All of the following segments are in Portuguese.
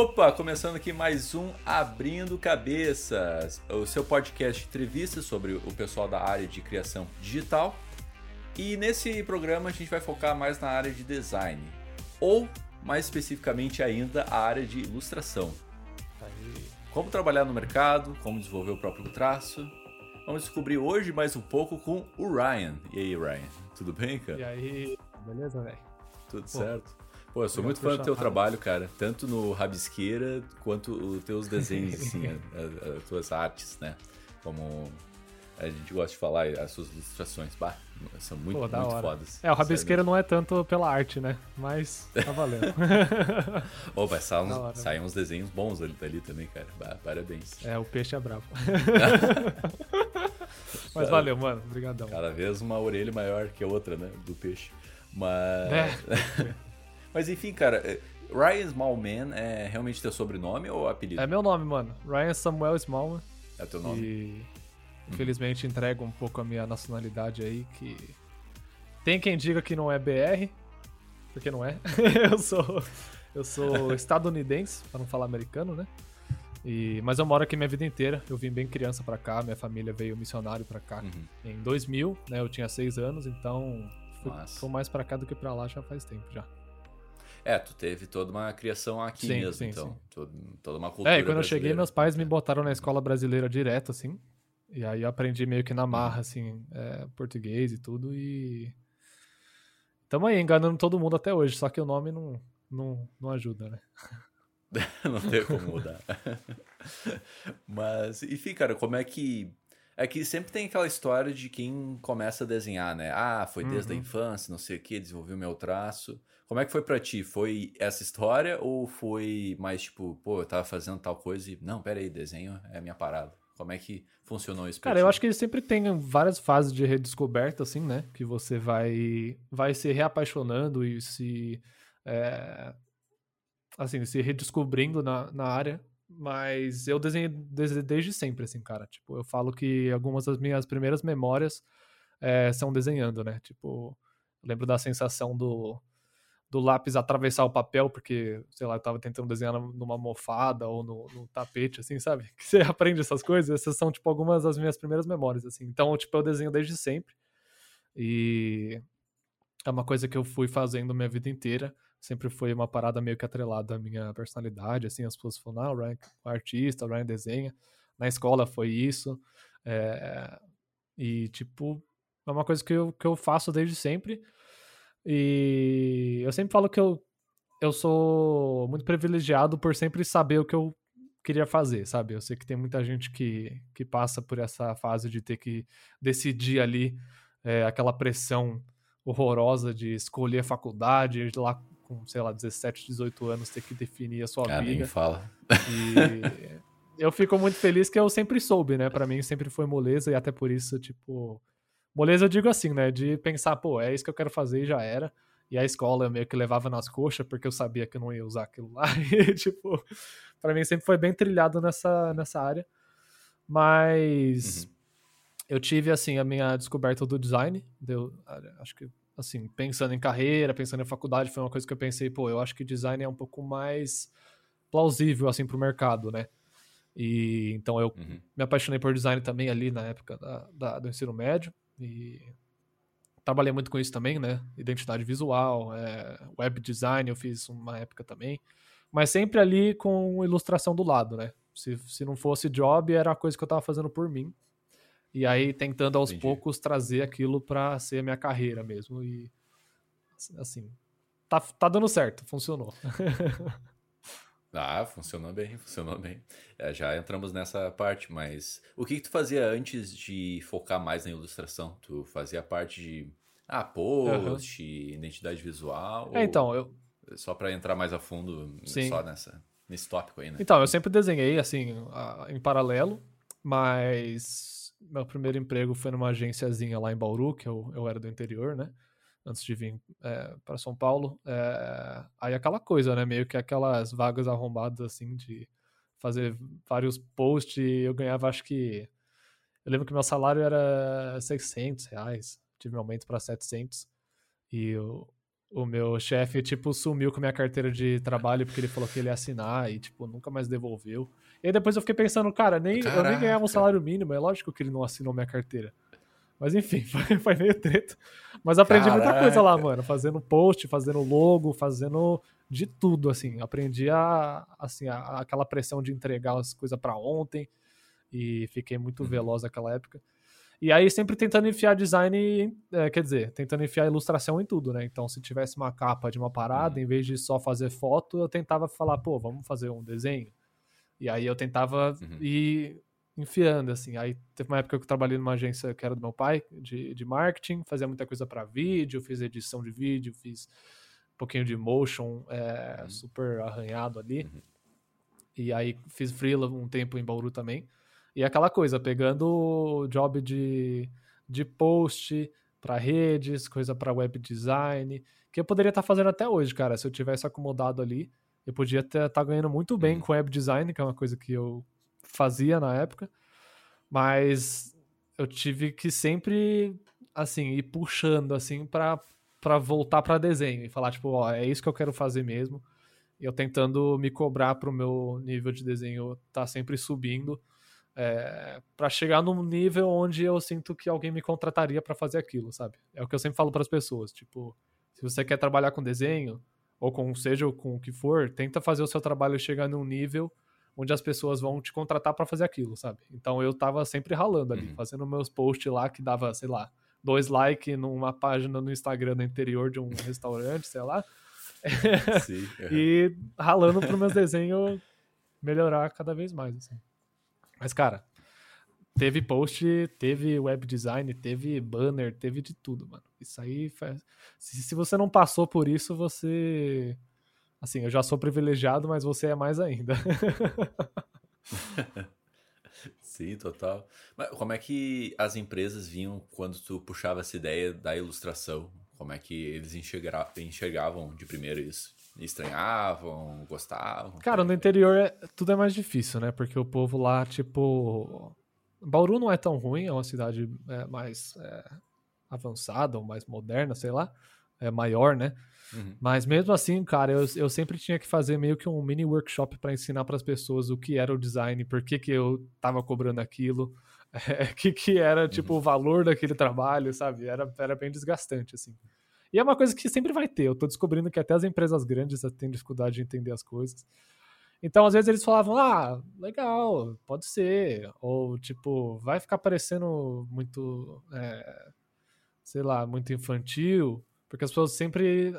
Opa, começando aqui mais um Abrindo Cabeças, o seu podcast de entrevistas sobre o pessoal da área de criação digital. E nesse programa a gente vai focar mais na área de design, ou mais especificamente ainda a área de ilustração. Como trabalhar no mercado, como desenvolver o próprio traço. Vamos descobrir hoje mais um pouco com o Ryan. E aí, Ryan? Tudo bem, cara? E aí, beleza, velho? Tudo Pô, certo? Pô, eu sou muito fã do teu trabalho, cara. Tanto no Rabisqueira quanto os teus desenhos, assim, as tuas artes, né? Como a gente gosta de falar, as suas ilustrações. Bah, são muito, Pô, muito fodas. É, o Rabisqueira não é tanto pela arte, né? Mas tá valendo. Ô, vai sair uns, sair uns desenhos bons ali, dali também, cara. Bah, parabéns. É, o peixe é bravo. Mas valeu, mano. Obrigadão. Cada vez uma orelha maior que a outra, né? Do peixe. Mas. É. Mas enfim, cara, é, Ryan Smallman é realmente teu sobrenome ou apelido? É meu nome, mano. Ryan Samuel Smallman. É teu nome. E infelizmente hum. entrega um pouco a minha nacionalidade aí, que. Tem quem diga que não é BR, porque não é. eu sou. Eu sou estadunidense, para não falar americano, né? E, mas eu moro aqui minha vida inteira. Eu vim bem criança para cá, minha família veio missionário para cá uhum. em 2000, né? Eu tinha seis anos, então fui, fui mais para cá do que para lá já faz tempo já. É, tu teve toda uma criação aqui sim, mesmo, sim, então. Sim. Toda uma cultura. É, e quando eu cheguei, meus pais me botaram na escola brasileira direto, assim. E aí eu aprendi meio que na marra, assim, é, português e tudo. E. Tamo aí, enganando todo mundo até hoje, só que o nome não, não, não ajuda, né? não tem como mudar. Mas, enfim, cara, como é que. É que sempre tem aquela história de quem começa a desenhar, né? Ah, foi desde uhum. a infância, não sei o que, desenvolveu meu traço. Como é que foi para ti? Foi essa história ou foi mais tipo, pô, eu tava fazendo tal coisa e, não, pera aí, desenho é a minha parada? Como é que funcionou isso? Cara, eu acho que sempre tem várias fases de redescoberta, assim, né? Que você vai, vai se reapaixonando e se. É, assim, se redescobrindo na, na área. Mas eu desenhei desde, desde sempre, assim, cara. Tipo, eu falo que algumas das minhas primeiras memórias é, são desenhando, né? Tipo, lembro da sensação do do lápis atravessar o papel, porque, sei lá, eu tava tentando desenhar numa almofada ou no, no, tapete, assim, sabe? Que você aprende essas coisas, essas são, tipo, algumas das minhas primeiras memórias, assim. Então, tipo, eu desenho desde sempre. E é uma coisa que eu fui fazendo minha vida inteira. Sempre foi uma parada meio que atrelada à minha personalidade, assim, as pessoas falam, ah, o Ryan é artista, o Ryan desenha. Na escola foi isso. É... E, tipo, é uma coisa que eu, que eu faço desde sempre. E eu sempre falo que eu, eu sou muito privilegiado por sempre saber o que eu queria fazer, sabe? Eu sei que tem muita gente que, que passa por essa fase de ter que decidir ali é, aquela pressão horrorosa de escolher faculdade, lá com, sei lá, 17, 18 anos, ter que definir a sua ah, vida. Nem fala. E eu fico muito feliz que eu sempre soube, né? Para mim sempre foi moleza e até por isso, tipo, Moleza eu digo assim, né? De pensar, pô, é isso que eu quero fazer e já era. E a escola eu meio que levava nas coxas, porque eu sabia que eu não ia usar aquilo lá. E, tipo, pra mim sempre foi bem trilhado nessa, nessa área. Mas uhum. eu tive, assim, a minha descoberta do design. Deu, acho que, assim, pensando em carreira, pensando em faculdade, foi uma coisa que eu pensei, pô, eu acho que design é um pouco mais plausível, assim, pro mercado, né? E então eu uhum. me apaixonei por design também ali na época da, da, do ensino médio. E trabalhei muito com isso também, né? Identidade visual, é, web design eu fiz uma época também. Mas sempre ali com ilustração do lado, né? Se, se não fosse job, era a coisa que eu tava fazendo por mim. E aí tentando aos Entendi. poucos trazer aquilo para ser a minha carreira mesmo. E assim, tá, tá dando certo, funcionou. Ah, funcionou bem, funcionou bem. É, já entramos nessa parte, mas o que, que, tu fazia antes de focar mais na ilustração? Tu fazia parte de ah, post, uhum. identidade visual? É, então, eu. Só para entrar mais a fundo Sim. só nessa, nesse tópico aí, né? Então, eu sempre desenhei, assim, em paralelo, mas meu primeiro emprego foi numa agênciazinha lá em Bauru, que eu, eu era do interior, né? antes de vir é, para São Paulo. É, aí aquela coisa, né? Meio que aquelas vagas arrombadas, assim, de fazer vários posts. eu ganhava, acho que. Eu lembro que meu salário era 600 reais. Tive um aumento para 700. E o meu chefe, tipo, sumiu com minha carteira de trabalho porque ele falou que ele ia assinar e, tipo, nunca mais devolveu. E aí depois eu fiquei pensando, cara, nem, eu nem ganhava um salário mínimo, é lógico que ele não assinou minha carteira. Mas enfim, foi, foi meio treta. Mas aprendi Caraca. muita coisa lá, mano. Fazendo post, fazendo logo, fazendo de tudo, assim. Aprendi a, assim, a, aquela pressão de entregar as coisas para ontem. E fiquei muito uhum. veloz naquela época. E aí sempre tentando enfiar design, é, quer dizer, tentando enfiar ilustração em tudo, né? Então, se tivesse uma capa de uma parada, uhum. em vez de só fazer foto, eu tentava falar, pô, vamos fazer um desenho. E aí eu tentava uhum. ir enfiando, assim. Aí teve uma época que eu trabalhei numa agência que era do meu pai, de, de marketing, fazia muita coisa para vídeo, fiz edição de vídeo, fiz um pouquinho de motion, é, uhum. super arranhado ali. Uhum. E aí fiz freela um tempo em Bauru também. E aquela coisa, pegando job de, de post para redes, coisa para web design, que eu poderia estar tá fazendo até hoje, cara. Se eu tivesse acomodado ali, eu podia estar tá ganhando muito bem uhum. com web design, que é uma coisa que eu fazia na época. Mas eu tive que sempre, assim, ir puxando, assim, para para voltar para desenho e falar, tipo, ó, é isso que eu quero fazer mesmo. E eu tentando me cobrar pro meu nível de desenho tá sempre subindo é, para chegar num nível onde eu sinto que alguém me contrataria para fazer aquilo, sabe? É o que eu sempre falo para as pessoas, tipo, se você quer trabalhar com desenho ou com seja com o que for, tenta fazer o seu trabalho chegar num nível onde as pessoas vão te contratar para fazer aquilo, sabe? Então eu tava sempre ralando ali, uhum. fazendo meus posts lá que dava, sei lá, dois likes numa página no Instagram no interior de um restaurante, sei lá. Sim, uhum. e ralando pro meus desenhos melhorar cada vez mais, assim. Mas, cara, teve post, teve web design, teve banner, teve de tudo, mano. Isso aí faz. Se, se você não passou por isso, você. Assim, eu já sou privilegiado, mas você é mais ainda. Sim, total. Mas como é que as empresas vinham quando tu puxava essa ideia da ilustração? Como é que eles enxergavam de primeiro isso? Estranhavam, gostavam? Cara, no interior é, tudo é mais difícil, né? Porque o povo lá, tipo. Bauru não é tão ruim, é uma cidade é, mais é, avançada ou mais moderna, sei lá. É maior, né? Uhum. Mas mesmo assim, cara, eu, eu sempre tinha que fazer meio que um mini workshop para ensinar para as pessoas o que era o design, por que, que eu tava cobrando aquilo, o é, que, que era, tipo, uhum. o valor daquele trabalho, sabe? Era, era bem desgastante, assim. E é uma coisa que sempre vai ter. Eu tô descobrindo que até as empresas grandes têm dificuldade de entender as coisas. Então, às vezes, eles falavam, ah, legal, pode ser. Ou, tipo, vai ficar parecendo muito, é, sei lá, muito infantil. Porque as pessoas sempre,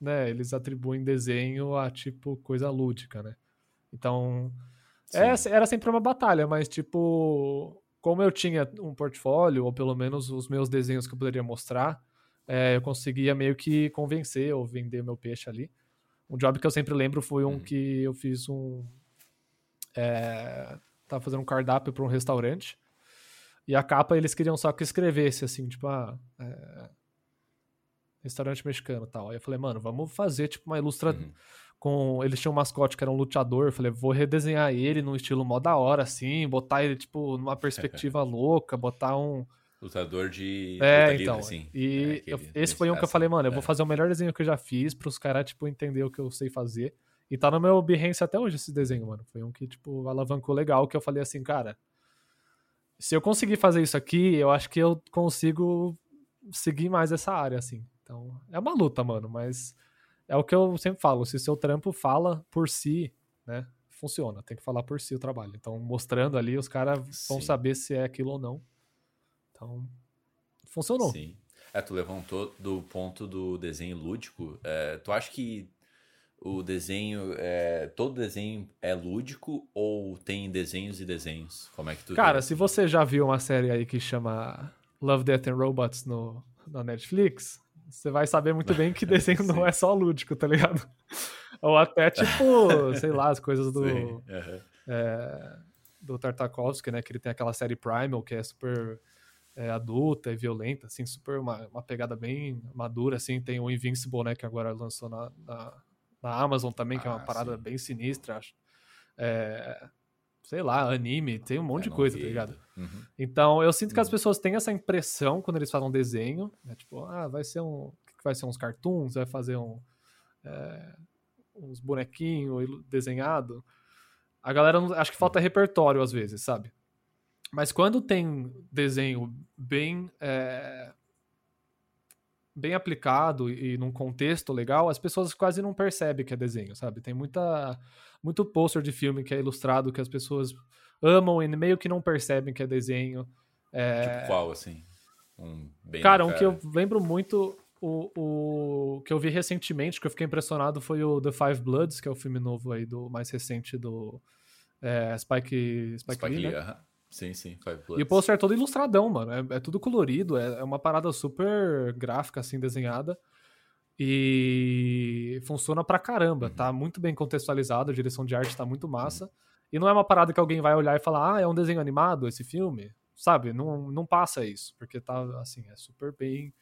né, eles atribuem desenho a, tipo, coisa lúdica, né? Então, é, era sempre uma batalha, mas, tipo, como eu tinha um portfólio, ou pelo menos os meus desenhos que eu poderia mostrar, é, eu conseguia meio que convencer ou vender meu peixe ali. Um job que eu sempre lembro foi um uhum. que eu fiz um. É, tava fazendo um cardápio para um restaurante. E a capa eles queriam só que escrevesse assim, tipo, ah, é, restaurante mexicano tal. Aí eu falei, mano, vamos fazer tipo uma ilustração. Uhum. Com, eles tinham um mascote que era um lutador. Eu falei, vou redesenhar ele num estilo mó da hora, assim, botar ele, tipo, numa perspectiva louca, botar um, Lutador de. É, então. Livre, assim. E é, eu, esse foi um que eu falei, mano, eu vou é. fazer o melhor desenho que eu já fiz pros caras, tipo, entender o que eu sei fazer. E tá no meu Behance até hoje esse desenho, mano. Foi um que, tipo, alavancou legal, que eu falei assim, cara. Se eu conseguir fazer isso aqui, eu acho que eu consigo seguir mais essa área, assim. Então, é uma luta, mano, mas é o que eu sempre falo. Se seu trampo fala por si, né? Funciona. Tem que falar por si o trabalho. Então, mostrando ali, os caras vão saber se é aquilo ou não. Então, funcionou. Sim. É, tu levantou do ponto do desenho lúdico. É, tu acha que o desenho, é, todo desenho é lúdico ou tem desenhos e desenhos? Como é que tu Cara, vê? se você já viu uma série aí que chama Love, Death and Robots no, na Netflix, você vai saber muito bem que desenho não é só lúdico, tá ligado? Ou até, tipo, sei lá, as coisas do... Uhum. É, do Tartakovsky, né? Que ele tem aquela série Primal, que é super é, adulta e violenta, assim, super uma, uma pegada bem madura, assim, tem o Invincible, né, que agora lançou na, na, na Amazon também, que ah, é uma ah, parada sim. bem sinistra, acho. É, sei lá, anime, tem um monte É, de coisa, vi tá ligado? Uhum. Então, eu sinto que as Uhum. pessoas têm essa impressão quando eles falam desenho, né? Tipo, ah, vai ser um. Vai ser? Uns cartoons? Vai fazer um. é, uns bonequinhos desenhado. A galera acho que falta repertório às vezes, sabe? Mas quando tem desenho bem. é, bem aplicado e num contexto legal, as pessoas quase não percebem que é desenho, sabe? Tem muita muito pôster de filme que é ilustrado que as pessoas amam e meio que não percebem que é desenho. É, Tipo qual, assim? Um bem Cara, um que eu lembro muito, o, o que eu vi recentemente, que eu fiquei impressionado, foi o The Five Bloods, que é o filme novo aí, do mais recente do é, Spike, Spike, Spike Lee, né? aham. Sim, sim, Five E o Bloods. pôster é todo ilustradão, mano. É, é tudo colorido, é, é uma parada super gráfica, assim, desenhada. E funciona pra caramba. Uhum. Tá muito bem contextualizado, a direção de arte tá muito massa. E não é uma parada que alguém vai olhar e falar, ah, é um desenho animado esse filme? Sabe? Não, não passa isso, porque tá, assim, é super bem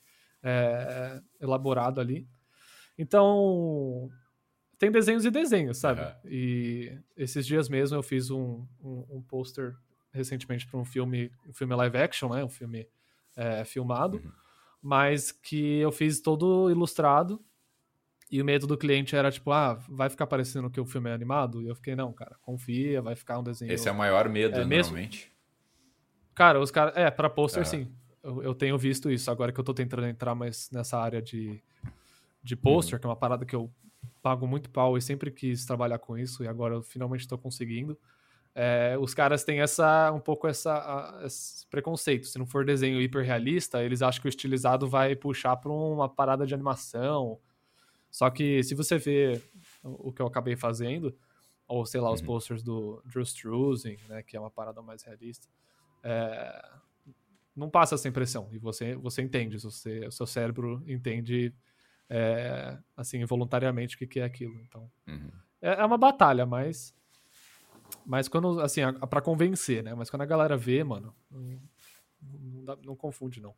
é, elaborado ali. Então, tem desenhos e desenhos, sabe? Aham. E esses dias mesmo eu fiz um, um, um pôster recentemente para um filme, um filme live action, né? Um filme é, filmado, Uhum. mas que eu fiz todo ilustrado. E o medo do cliente era tipo, ah, vai ficar parecendo que o filme é animado? E eu fiquei, não, cara, confia, vai ficar um desenho. Esse é o maior medo, É mesmo? normalmente. Cara, os caras. É, pra pôster, sim. Eu, eu tenho visto isso. Agora que eu tô tentando entrar mais nessa área de, de Uhum. pôster, que é uma parada que eu pago muito pau e sempre quis trabalhar com isso, e agora eu finalmente tô conseguindo. É, os caras têm essa um pouco essa, a- esse preconceito. Se não for desenho hiperrealista, eles acham que o estilizado vai puxar pra uma parada de animação. Só que se você vê o que eu acabei fazendo, ou sei lá, os Uhum. posters do Drew Struzing, né, que é uma parada mais realista, é, não passa essa impressão. E você, você entende, você, o seu cérebro entende é, assim, involuntariamente o que, que é aquilo. Então, Uhum. é, é uma batalha, mas. Mas quando, assim, a, a- pra convencer, né? Mas quando a galera vê, mano, não, não, dá- não confunde, não.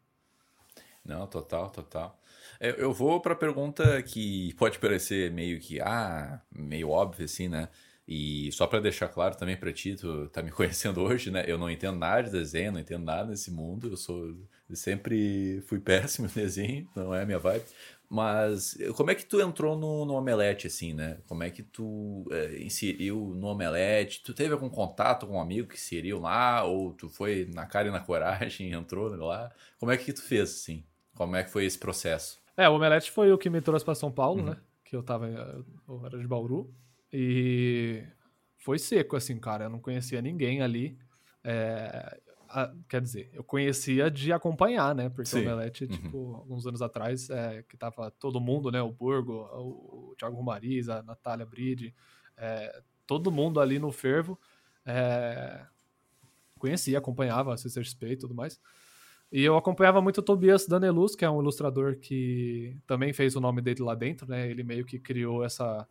Não, total, total. Eu vou para a pergunta que pode parecer meio que, ah, meio óbvio assim, né? E só para deixar claro também para ti, tu tá me conhecendo hoje, né? Eu não entendo nada de desenho, não entendo nada nesse mundo. Eu sou eu sempre fui péssimo em desenho, não é a minha vibe. Mas como é que tu entrou no, no Omelete, assim, né? Como é que tu é, inseriu no Omelete? Tu teve algum contato com um amigo que inseriu lá? Ou tu foi na cara e na coragem e entrou lá? Como é que tu fez, assim? Como é que foi esse processo? É, o Omelete foi o que me trouxe pra São Paulo, Uhum. né? Que eu tava. Eu era de Bauru. E foi seco, assim, cara. Eu não conhecia ninguém ali. É, a- quer dizer, eu conhecia de acompanhar, né? Porque Sim. o Omelete, Uhum. tipo, alguns anos atrás, é, que tava todo mundo, né? O Burgo, o, o Thiago Romariz, a Natália Bride, é, todo mundo ali no fervo. é, conhecia, acompanhava a CCXP e tudo mais. E eu acompanhava muito o Tobias Danelus, que é um ilustrador que também fez o nome dele lá dentro, né? Ele meio que criou essa,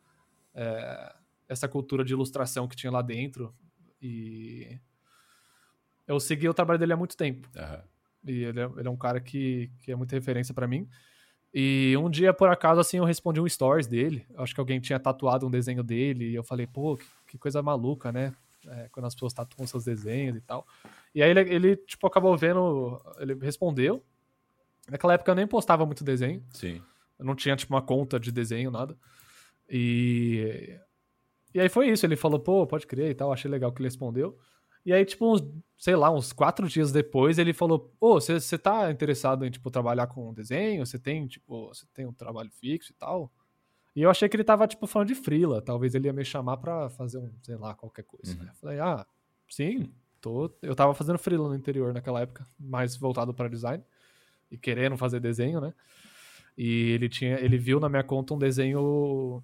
é, essa cultura de ilustração que tinha lá dentro. E eu segui o trabalho dele há muito tempo. Aham. E ele é, ele é um cara que, que é muita referência pra mim. E um dia, por acaso, assim, eu respondi um stories dele. Acho que alguém tinha tatuado um desenho dele. E eu falei, pô, que, que coisa maluca, né? É, quando as pessoas tatuam seus desenhos e tal. E aí ele, ele, tipo, acabou vendo. Ele respondeu. Naquela época eu nem postava muito desenho. Sim. Eu não tinha, tipo, uma conta de desenho, nada. E. E aí foi isso. Ele falou, pô, pode crer e tal. Achei legal que ele respondeu. E aí, tipo, uns, sei lá, uns quatro dias depois, ele falou, pô, você tá interessado em, tipo, trabalhar com desenho? Você tem, tipo, você tem um trabalho fixo e tal? E eu achei que ele tava, tipo, falando de frila. Talvez ele ia me chamar pra fazer um, sei lá, qualquer coisa. Uhum. né? Eu falei, ah, sim, tô... Eu tava fazendo frila no interior naquela época, mais voltado pra design. E querendo fazer desenho, né? E ele tinha, ele viu na minha conta um desenho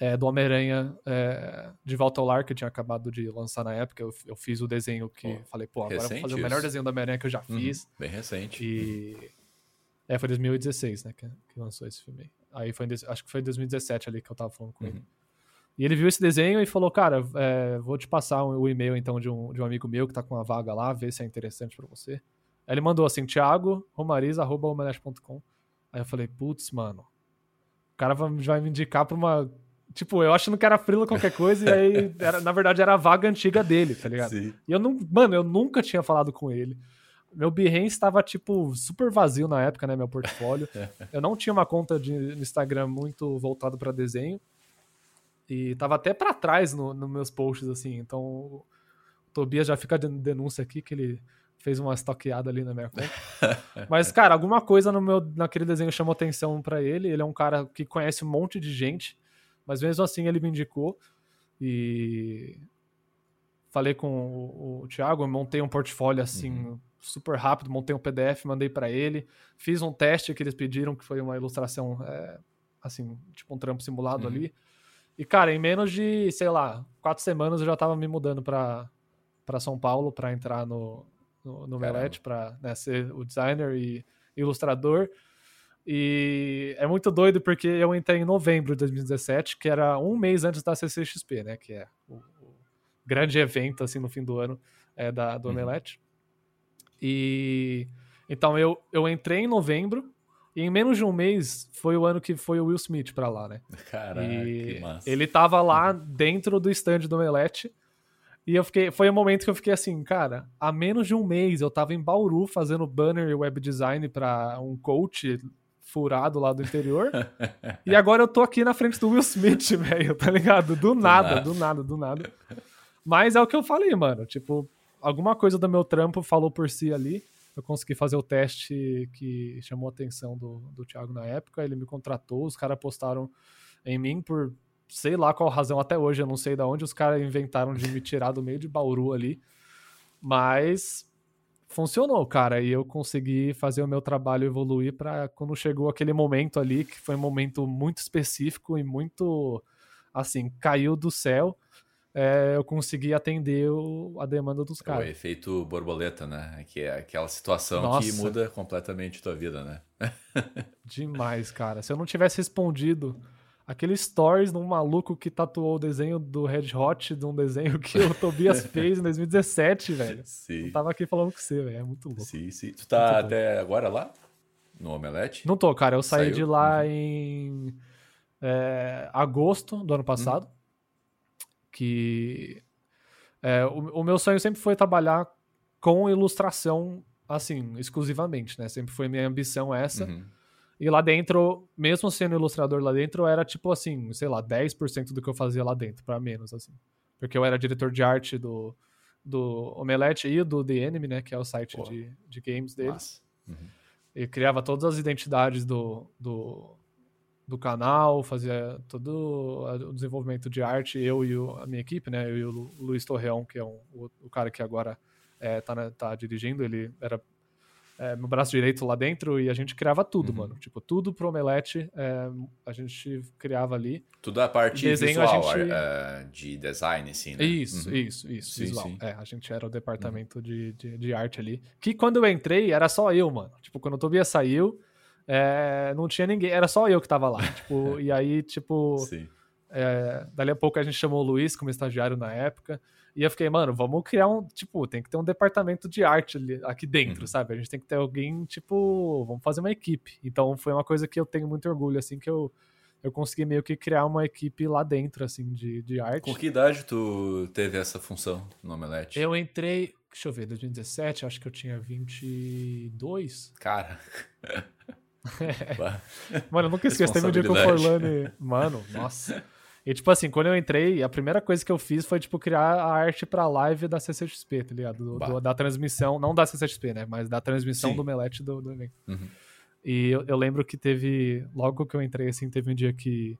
é, do Homem-Aranha é, de Volta ao Lar, que eu tinha acabado de lançar na época. Eu, eu fiz o desenho que Pô, falei, pô, agora eu vou fazer o melhor isso. desenho do Homem-Aranha que eu já Uhum. fiz. Bem recente. E. É, foi 2016, né? Que, que lançou esse filme aí. Aí foi acho que foi em 2017 ali que eu tava falando com ele. Uhum. E ele viu esse desenho e falou, cara, é, vou te passar o e-mail então de um, de um amigo meu que tá com uma vaga lá, ver se é interessante pra você. Aí ele mandou assim, Thiago Romariz.com. Aí eu falei, putz, mano, o cara vai, vai me indicar pra uma Tipo, eu achando que era frila qualquer coisa, e aí, era, na verdade, era a vaga antiga dele, tá ligado? Sim. E eu não. Mano, eu nunca tinha falado com ele. Meu Behance estava, tipo, super vazio na época, né? Meu portfólio. eu não tinha uma conta de Instagram muito voltado para desenho. E tava até para trás nos no meus posts, assim. Então, o Tobias já fica de denúncia aqui que ele fez uma estoqueada ali na minha conta. Mas, cara, alguma coisa no meu, naquele desenho chamou atenção para ele. Ele é um cara que conhece um monte de gente, mas mesmo assim ele me indicou. E falei com o, o Thiago, montei um portfólio assim uhum. super rápido, montei um PDF, mandei para ele, fiz um teste que eles pediram, que foi uma ilustração é, assim, tipo um trampo simulado uhum. ali. E cara, em menos de, sei lá, quatro semanas eu já tava me mudando para para São Paulo para entrar no no, no Melete para né, ser o designer e ilustrador. E é muito doido porque eu entrei em novembro de 2017, que era um mês antes da CCXP, né? Que é o, o grande evento, assim, no fim do ano é, da, do uhum. Omelete. E então eu, eu entrei em novembro e em menos de um mês foi o ano que foi o Will Smith pra lá, né? Caraca, e que massa. Ele tava lá dentro do stand do Omelete e eu fiquei, foi um momento que eu fiquei assim, cara, há menos de um mês eu tava em Bauru fazendo banner e web design para um coach furado lá do interior. e agora eu tô aqui na frente do Will Smith, velho, tá ligado? Do nada, do nada, do nada. Mas é o que eu falei, mano. Tipo, alguma coisa do meu trampo falou por si ali. Eu consegui fazer o teste que chamou a atenção do, do Thiago na época. Ele me contratou, os caras postaram em mim por sei lá qual razão até hoje, eu não sei de onde os caras inventaram de me tirar do meio de Bauru ali. Mas funcionou, cara, e eu consegui fazer o meu trabalho evoluir para quando chegou aquele momento ali, que foi um momento muito específico e muito assim, caiu do céu. É, eu consegui atender o, a demanda dos caras. O efeito borboleta, né? Que é aquela situação Nossa. que muda completamente tua vida, né? Demais, cara. Se eu não tivesse respondido aquele stories de um maluco que tatuou o desenho do Red Hot, de um desenho que o Tobias fez em 2017, velho. Sim. Eu tava aqui falando com você, velho. É muito louco. Sim, sim. Tu tá muito até bom. agora lá? No Omelete? Não tô, cara. Eu saí Saiu? de lá uhum. em é, agosto do ano passado. Uhum. Que é, o, o meu sonho sempre foi trabalhar com ilustração, assim, exclusivamente, né? Sempre foi minha ambição essa. Uhum. E lá dentro, mesmo sendo ilustrador lá dentro, era tipo assim, sei lá, 10% do que eu fazia lá dentro, para menos, assim. Porque eu era diretor de arte do, do Omelete e do The Enemy, né? Que é o site de, de games deles. Uhum. E criava todas as identidades do, do, do canal, fazia todo o desenvolvimento de arte, eu e o, a minha equipe, né? Eu e o Luiz Torreão, que é um, o, o cara que agora é, tá, tá dirigindo, ele era é, meu braço direito lá dentro e a gente criava tudo, uhum. mano. Tipo, tudo pro Omelete é, a gente criava ali. Tudo a parte Desenho, visual, a gente... uh, de design, assim, né? Isso, uhum. isso, isso, sim, visual. Sim. É, a gente era o departamento uhum. de, de, de, arte ali. Que quando eu entrei, era só eu, mano. Tipo, quando o Tobias saiu, é, não tinha ninguém, era só eu que tava lá. tipo, e aí, tipo... Sim. É, dali a pouco a gente chamou o Luiz como estagiário na época. E eu fiquei, mano, vamos criar um. Tipo, tem que ter um departamento de arte ali, aqui dentro, uhum. sabe? A gente tem que ter alguém, tipo, vamos fazer uma equipe. Então foi uma coisa que eu tenho muito orgulho, assim, que eu, eu consegui meio que criar uma equipe lá dentro, assim, de, de arte. Com que idade tu teve essa função no Omelete? Eu entrei, deixa eu ver, 2017, acho que eu tinha 22. Cara. É. Mano, eu nunca esqueço, teve um dia que o Forlane. Mano, nossa. E, tipo assim, quando eu entrei, a primeira coisa que eu fiz foi, tipo, criar a arte pra live da CCXP, tá ligado? Do, do, da transmissão, não da CCXP, né? Mas da transmissão Sim. do Melete do, do evento. Uhum. E eu, eu, lembro que teve, logo que eu entrei, assim, teve um dia que,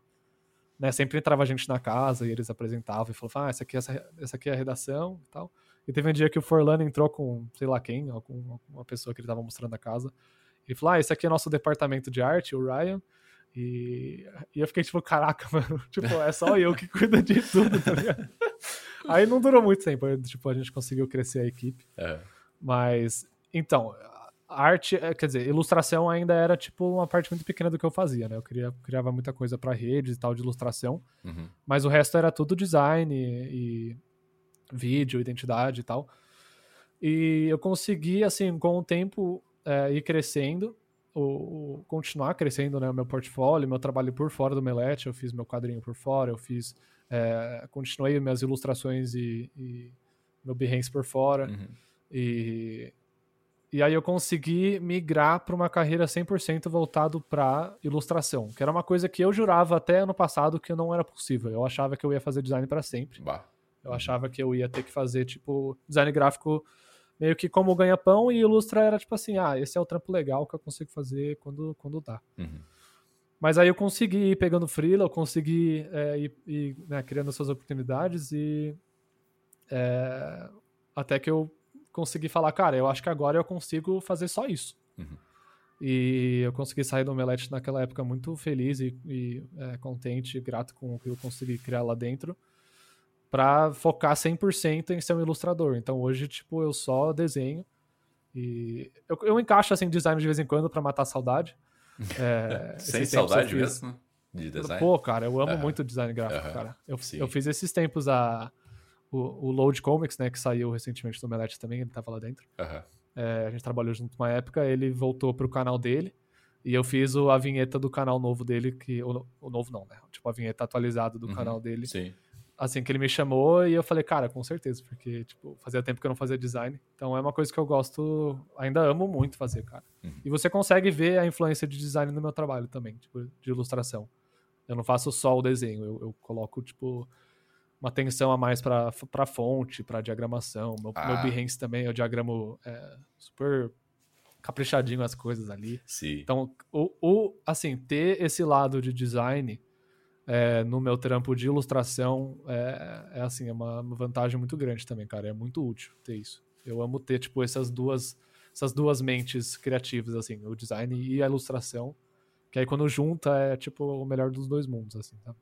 né, sempre entrava gente na casa e eles apresentavam e falavam, ah, essa aqui, essa, essa aqui é a redação e tal. E teve um dia que o Forlano entrou com, sei lá quem, com uma pessoa que ele tava mostrando a casa. Ele falou, ah, esse aqui é nosso departamento de arte, o Ryan. E, e eu fiquei tipo, caraca, mano, tipo, é só eu que cuido de tudo, tá ligado? Aí não durou muito tempo, tipo, a gente conseguiu crescer a equipe. É. Mas, então, arte, é, quer dizer, ilustração ainda era, tipo, uma parte muito pequena do que eu fazia, né? Eu queria, criava muita coisa para redes e tal de ilustração, uhum. mas o resto era tudo design e, e vídeo, identidade e tal. E eu consegui, assim, com o tempo, é, ir crescendo o, o, continuar crescendo né, o meu portfólio, meu trabalho por fora do Melete, eu fiz meu quadrinho por fora, eu fiz. É, continuei minhas ilustrações e, e meu Behance por fora. Uhum. E, e aí eu consegui migrar para uma carreira 100% voltado para ilustração, que era uma coisa que eu jurava até ano passado que não era possível. Eu achava que eu ia fazer design para sempre. Bah. Eu achava que eu ia ter que fazer tipo design gráfico meio que como ganha-pão e ilustra era tipo assim, ah, esse é o trampo legal que eu consigo fazer quando, quando dá. Uhum. Mas aí eu consegui ir pegando freela, eu consegui é, ir, ir né, criando essas oportunidades e é, até que eu consegui falar, cara, eu acho que agora eu consigo fazer só isso. Uhum. E eu consegui sair do Omelete naquela época muito feliz e, e é, contente, grato com o que eu consegui criar lá dentro para focar 100% em ser um ilustrador. Então hoje, tipo, eu só desenho e eu, eu encaixo assim design de vez em quando para matar a saudade. É, Sem saudade mesmo de design? Pô, cara, eu amo uhum. muito design gráfico, uhum. cara. Eu, eu fiz esses tempos a o, o Load Comics, né, que saiu recentemente do Melete também, ele tava lá dentro. Uhum. É, a gente trabalhou junto uma época, ele voltou pro canal dele. E eu fiz o, a vinheta do canal novo dele, que. O, o novo não, né? Tipo, a vinheta atualizada do uhum, canal dele. Sim assim que ele me chamou e eu falei, cara, com certeza, porque tipo, fazia tempo que eu não fazia design. Então é uma coisa que eu gosto, ainda amo muito fazer, cara. Uhum. E você consegue ver a influência de design no meu trabalho também, tipo, de ilustração. Eu não faço só o desenho, eu, eu coloco tipo uma atenção a mais para para fonte, para diagramação. Meu, ah. meu Behance também, eu diagramo é, super caprichadinho as coisas ali. Sim. Então, o, o assim, ter esse lado de design é, no meu trampo de ilustração é, é assim, é uma, vantagem muito grande também, cara. É muito útil ter isso. Eu amo ter, tipo, essas duas, essas duas mentes criativas, assim, o design e a ilustração. Que aí quando junta é, tipo, o melhor dos dois mundos, assim, tá?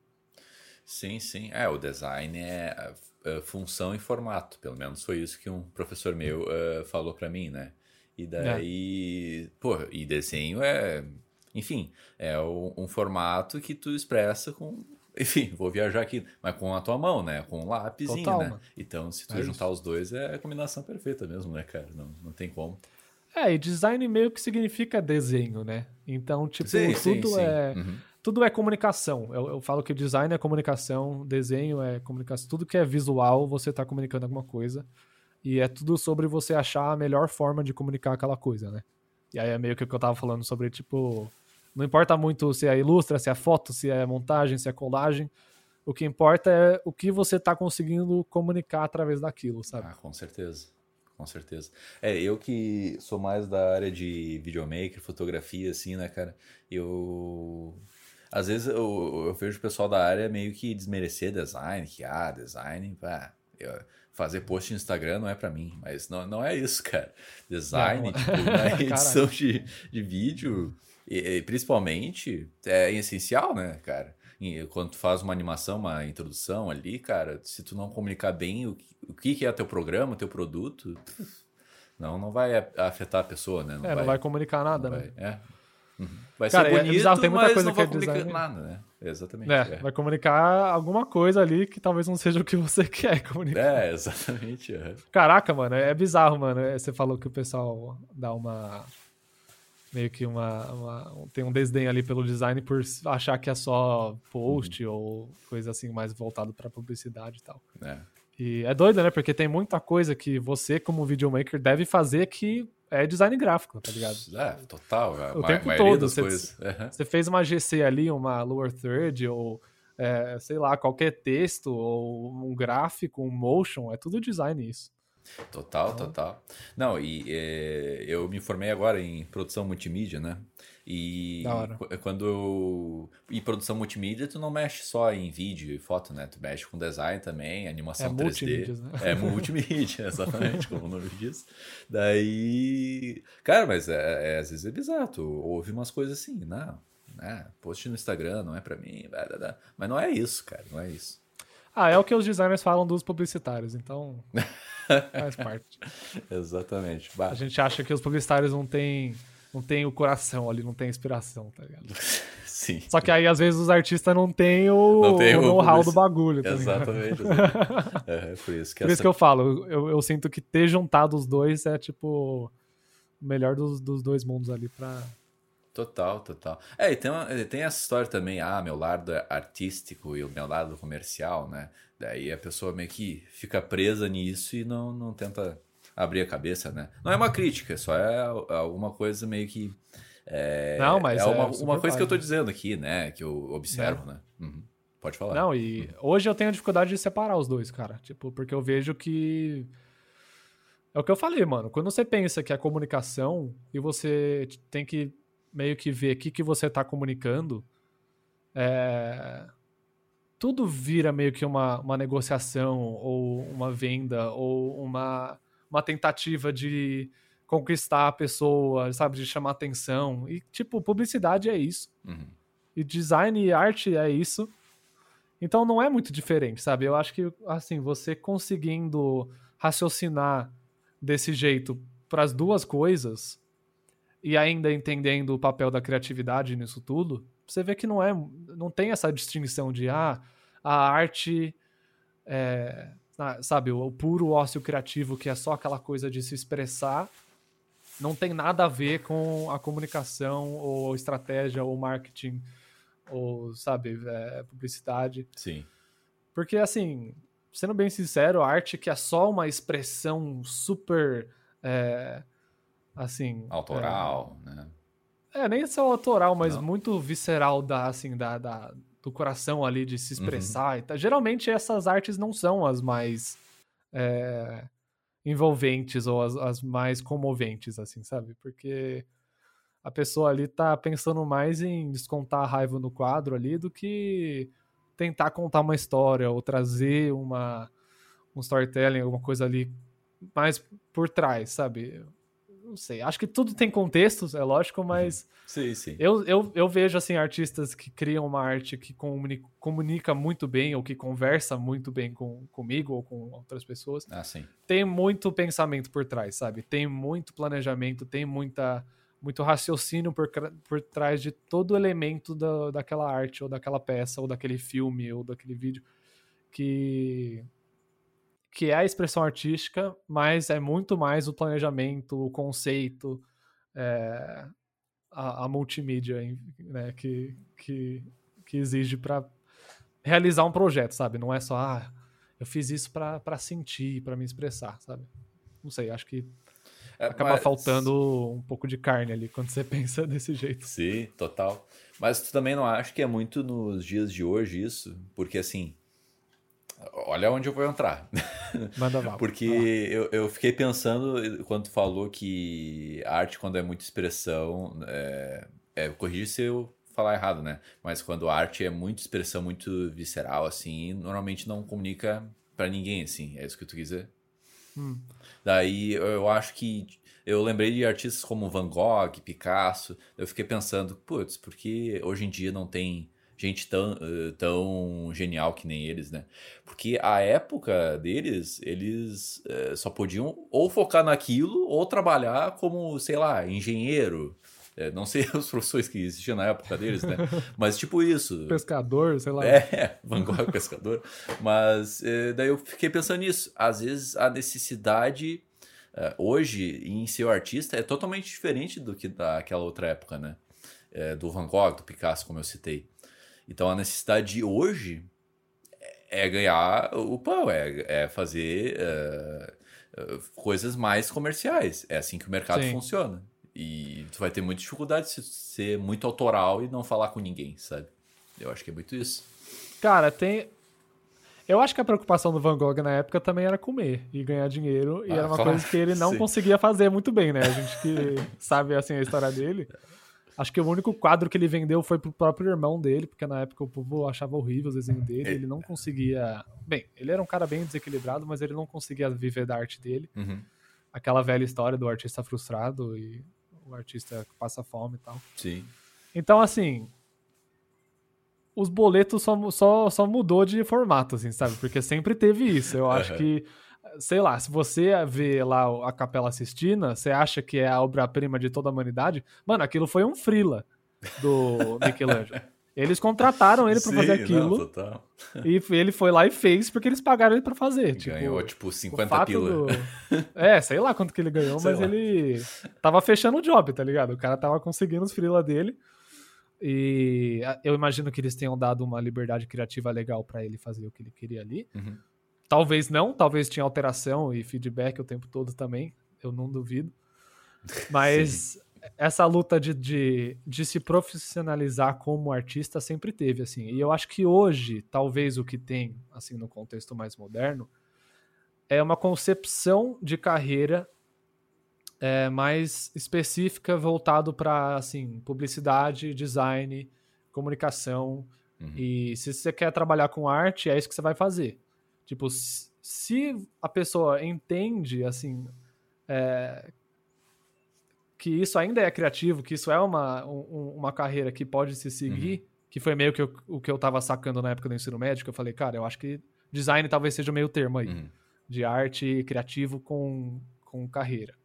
Sim, sim. É, o design é, é função e formato. Pelo menos foi isso que um professor meu uh, falou para mim, né? E daí, é. pô, e desenho é enfim, é um formato que tu expressa com. Enfim, vou viajar aqui, mas com a tua mão, né? Com um lápisinho, Total, né? Mano. Então, se tu é juntar isso. os dois, é a combinação perfeita mesmo, né, cara? Não, não tem como. É, e design meio que significa desenho, né? Então, tipo, sim, tudo sim, é. Sim. Uhum. Tudo é comunicação. Eu, eu, falo que design é comunicação, desenho é comunicação. Tudo que é visual, você está comunicando alguma coisa. E é tudo sobre você achar a melhor forma de comunicar aquela coisa, né? E aí é meio que o que eu tava falando sobre, tipo, não importa muito se é ilustra, se é foto, se é montagem, se é colagem. O que importa é o que você está conseguindo comunicar através daquilo, sabe? Ah, com certeza. Com certeza. É, eu que sou mais da área de videomaker, fotografia, assim, né, cara? Eu. Às vezes eu, eu vejo o pessoal da área meio que desmerecer design, que, ah, design, pá. Eu, fazer post no Instagram não é para mim, mas não, não é isso, cara. Design, não. tipo, na edição de, de vídeo, e, e, principalmente, é essencial, né, cara? E quando tu faz uma animação, uma introdução ali, cara, se tu não comunicar bem o, o que, é teu programa, teu produto, não, não vai afetar a pessoa, né? Não é, vai, não vai comunicar nada, né? Vai, é. Uhum. Vai cara, ser bonito, é bizarro, tem muita coisa que é design. nada, né? Exatamente. É, é, vai comunicar alguma coisa ali que talvez não seja o que você quer comunicar. É, exatamente. É. Caraca, mano, é bizarro, mano. É, você falou que o pessoal dá uma meio que uma, uma, tem um desdém ali pelo design por achar que é só post uhum. ou coisa assim mais voltado para publicidade e tal. É. E é doido, né? Porque tem muita coisa que você como videomaker deve fazer que é design gráfico, tá ligado? É, total. o tempo todo. Você, uhum. você, fez uma GC ali, uma lower third ou é, sei lá, qualquer texto ou um gráfico, um motion, é tudo design isso. Total, total. Não, e é, eu me formei agora em produção multimídia, né? E quando eu. E produção multimídia, tu não mexe só em vídeo e foto, né? Tu mexe com design também, animação é 3D. Né? É multimídia, exatamente, como o nome diz. Daí. Cara, mas é, é, às vezes é bizarro. Tu ouve umas coisas assim, não. Né? Post no Instagram não é pra mim. Blá, blá, blá. Mas não é isso, cara, não é isso. Ah, é o que os designers falam dos publicitários, então. Faz parte. Exatamente. Bah. A gente acha que os publicitários não têm não tem o coração ali, não tem inspiração, tá ligado? Sim. Só que aí, às vezes, os artistas não têm o, o know-how do bagulho. Tá exatamente. exatamente. É, por isso que, por essa... isso que eu falo, eu, eu sinto que ter juntado os dois é, tipo, o melhor dos, dos dois mundos ali pra, Total, total. É, e tem, uma, tem essa história também, ah, meu lado é artístico e o meu lado comercial, né? Daí a pessoa meio que fica presa nisso e não, não tenta abrir a cabeça, né? Não é uma crítica, só é alguma coisa meio que. É, não, mas é, é uma, uma coisa que eu tô dizendo aqui, né? Que eu observo, né? Uhum. Pode falar. Não, e uhum. hoje eu tenho dificuldade de separar os dois, cara. Tipo, porque eu vejo que. É o que eu falei, mano. Quando você pensa que é comunicação e você tem que meio que ver o que, que você tá comunicando, é... tudo vira meio que uma, uma negociação, ou uma venda, ou uma, uma tentativa de conquistar a pessoa, sabe? De chamar atenção. E, tipo, publicidade é isso. Uhum. E design e arte é isso. Então não é muito diferente, sabe? Eu acho que, assim, você conseguindo raciocinar desse jeito para as duas coisas e ainda entendendo o papel da criatividade nisso tudo, você vê que não é, não tem essa distinção de ah, a arte é, sabe, o puro ócio criativo que é só aquela coisa de se expressar, não tem nada a ver com a comunicação ou estratégia ou marketing ou, sabe, é, publicidade. Sim. Porque, assim, sendo bem sincero, a arte que é só uma expressão super, é, assim... Autoral, é, né? É, nem só autoral, mas Não. muito visceral da, assim, da, da, do coração ali de se expressar. Uhum. E tal. Geralmente essas artes não são as mais é, envolventes ou as, as mais comoventes, assim, sabe? Porque a pessoa ali tá pensando mais em descontar a raiva no quadro ali do que tentar contar uma história ou trazer uma um storytelling, alguma coisa ali mais por trás, sabe? Não sei. Acho que tudo tem contextos, é lógico, mas. Sim, sim. Eu, eu, eu vejo, assim, artistas que criam uma arte que comunica, comunica muito bem ou que conversa muito bem com, comigo ou com outras pessoas. Ah, sim. Tem muito pensamento por trás, sabe? Tem muito planejamento, tem muita muito raciocínio por, por trás de todo elemento da, daquela arte, ou daquela peça, ou daquele filme, ou daquele vídeo, que, que é a expressão artística, mas é muito mais o planejamento, o conceito, é, a, a, multimídia né, que, que, que exige para realizar um projeto, sabe? Não é só, ah, eu fiz isso para sentir, para me expressar, sabe? Não sei, acho que é, acaba mas... faltando um pouco de carne ali quando você pensa desse jeito. Sim, total. Mas tu também não acha que é muito nos dias de hoje isso? Porque assim, olha onde eu vou entrar. Manda mal. Porque eu, eu fiquei pensando quando tu falou que arte, quando é muita expressão, é, é corrigir se eu falar errado, né? Mas quando a arte é muita expressão, muito visceral, assim, normalmente não comunica para ninguém, assim. É isso que tu quis dizer? Hum. Daí eu acho que eu lembrei de artistas como Van Gogh, Picasso. Eu fiquei pensando, putz, porque hoje em dia não tem gente tão, eh, tão genial que nem eles, né? Porque a época deles, eles uh, só podiam ou focar naquilo ou trabalhar como, sei lá, engenheiro, é, não sei as profissões que existiam na época deles, né? Mas tipo isso. Pescador, sei lá. É, Van Gogh é pescador. Mas é, daí eu fiquei pensando nisso. Às vezes a necessidade é, hoje em ser artista é totalmente diferente do que daquela outra época, né? É, do Van Gogh, do Picasso, como eu citei. Então a necessidade de hoje é ganhar o pão, é, é fazer é, é, coisas mais comerciais. É assim que o mercado Sim. funciona. E tu vai ter muita dificuldade de ser muito autoral e não falar com ninguém, sabe? Eu acho que é muito isso. Cara, tem. Eu acho que a preocupação do Van Gogh na época também era comer e ganhar dinheiro. E ah, era uma claro. coisa que ele não Sim. conseguia fazer muito bem, né? A gente que sabe assim a história dele. Acho que o único quadro que ele vendeu foi pro próprio irmão dele, porque na época o povo achava horrível o desenho dele. Ele não conseguia. Bem, ele era um cara bem desequilibrado, mas ele não conseguia viver da arte dele. Uhum. Aquela velha história do artista frustrado e o artista passa fome e tal. Sim. Então, assim, os boletos só, só, só mudou de formato, assim, sabe? Porque sempre teve isso. Eu acho que, sei lá, se você vê lá a Capela Sistina, você acha que é a obra-prima de toda a humanidade, mano, aquilo foi um frila do Michelangelo. Eles contrataram ele para fazer aquilo. Não. E ele foi lá e fez porque eles pagaram ele para fazer. Tipo, ganhou tipo 50 pila. Do... É, sei lá quanto que ele ganhou, sei mas lá. ele tava fechando o job, tá ligado? O cara tava conseguindo os freela dele. E eu imagino que eles tenham dado uma liberdade criativa legal para ele fazer o que ele queria ali. Uhum. Talvez não, talvez tinha alteração e feedback o tempo todo também, eu não duvido. Mas essa luta de, de, de, se profissionalizar como artista sempre teve, assim. E eu acho que hoje, talvez o que tem, assim, no contexto mais moderno, é uma concepção de carreira é, mais específica voltado para assim publicidade, design, comunicação. Uhum. E se você quer trabalhar com arte, é isso que você vai fazer. Tipo, se a pessoa entende assim é, que isso ainda é criativo, que isso é uma, um, uma carreira que pode se seguir, uhum. que foi meio que eu, o que eu tava sacando na época do ensino médio, que eu falei, cara, eu acho que design talvez seja o meio termo aí, uhum. de arte criativo com, com carreira.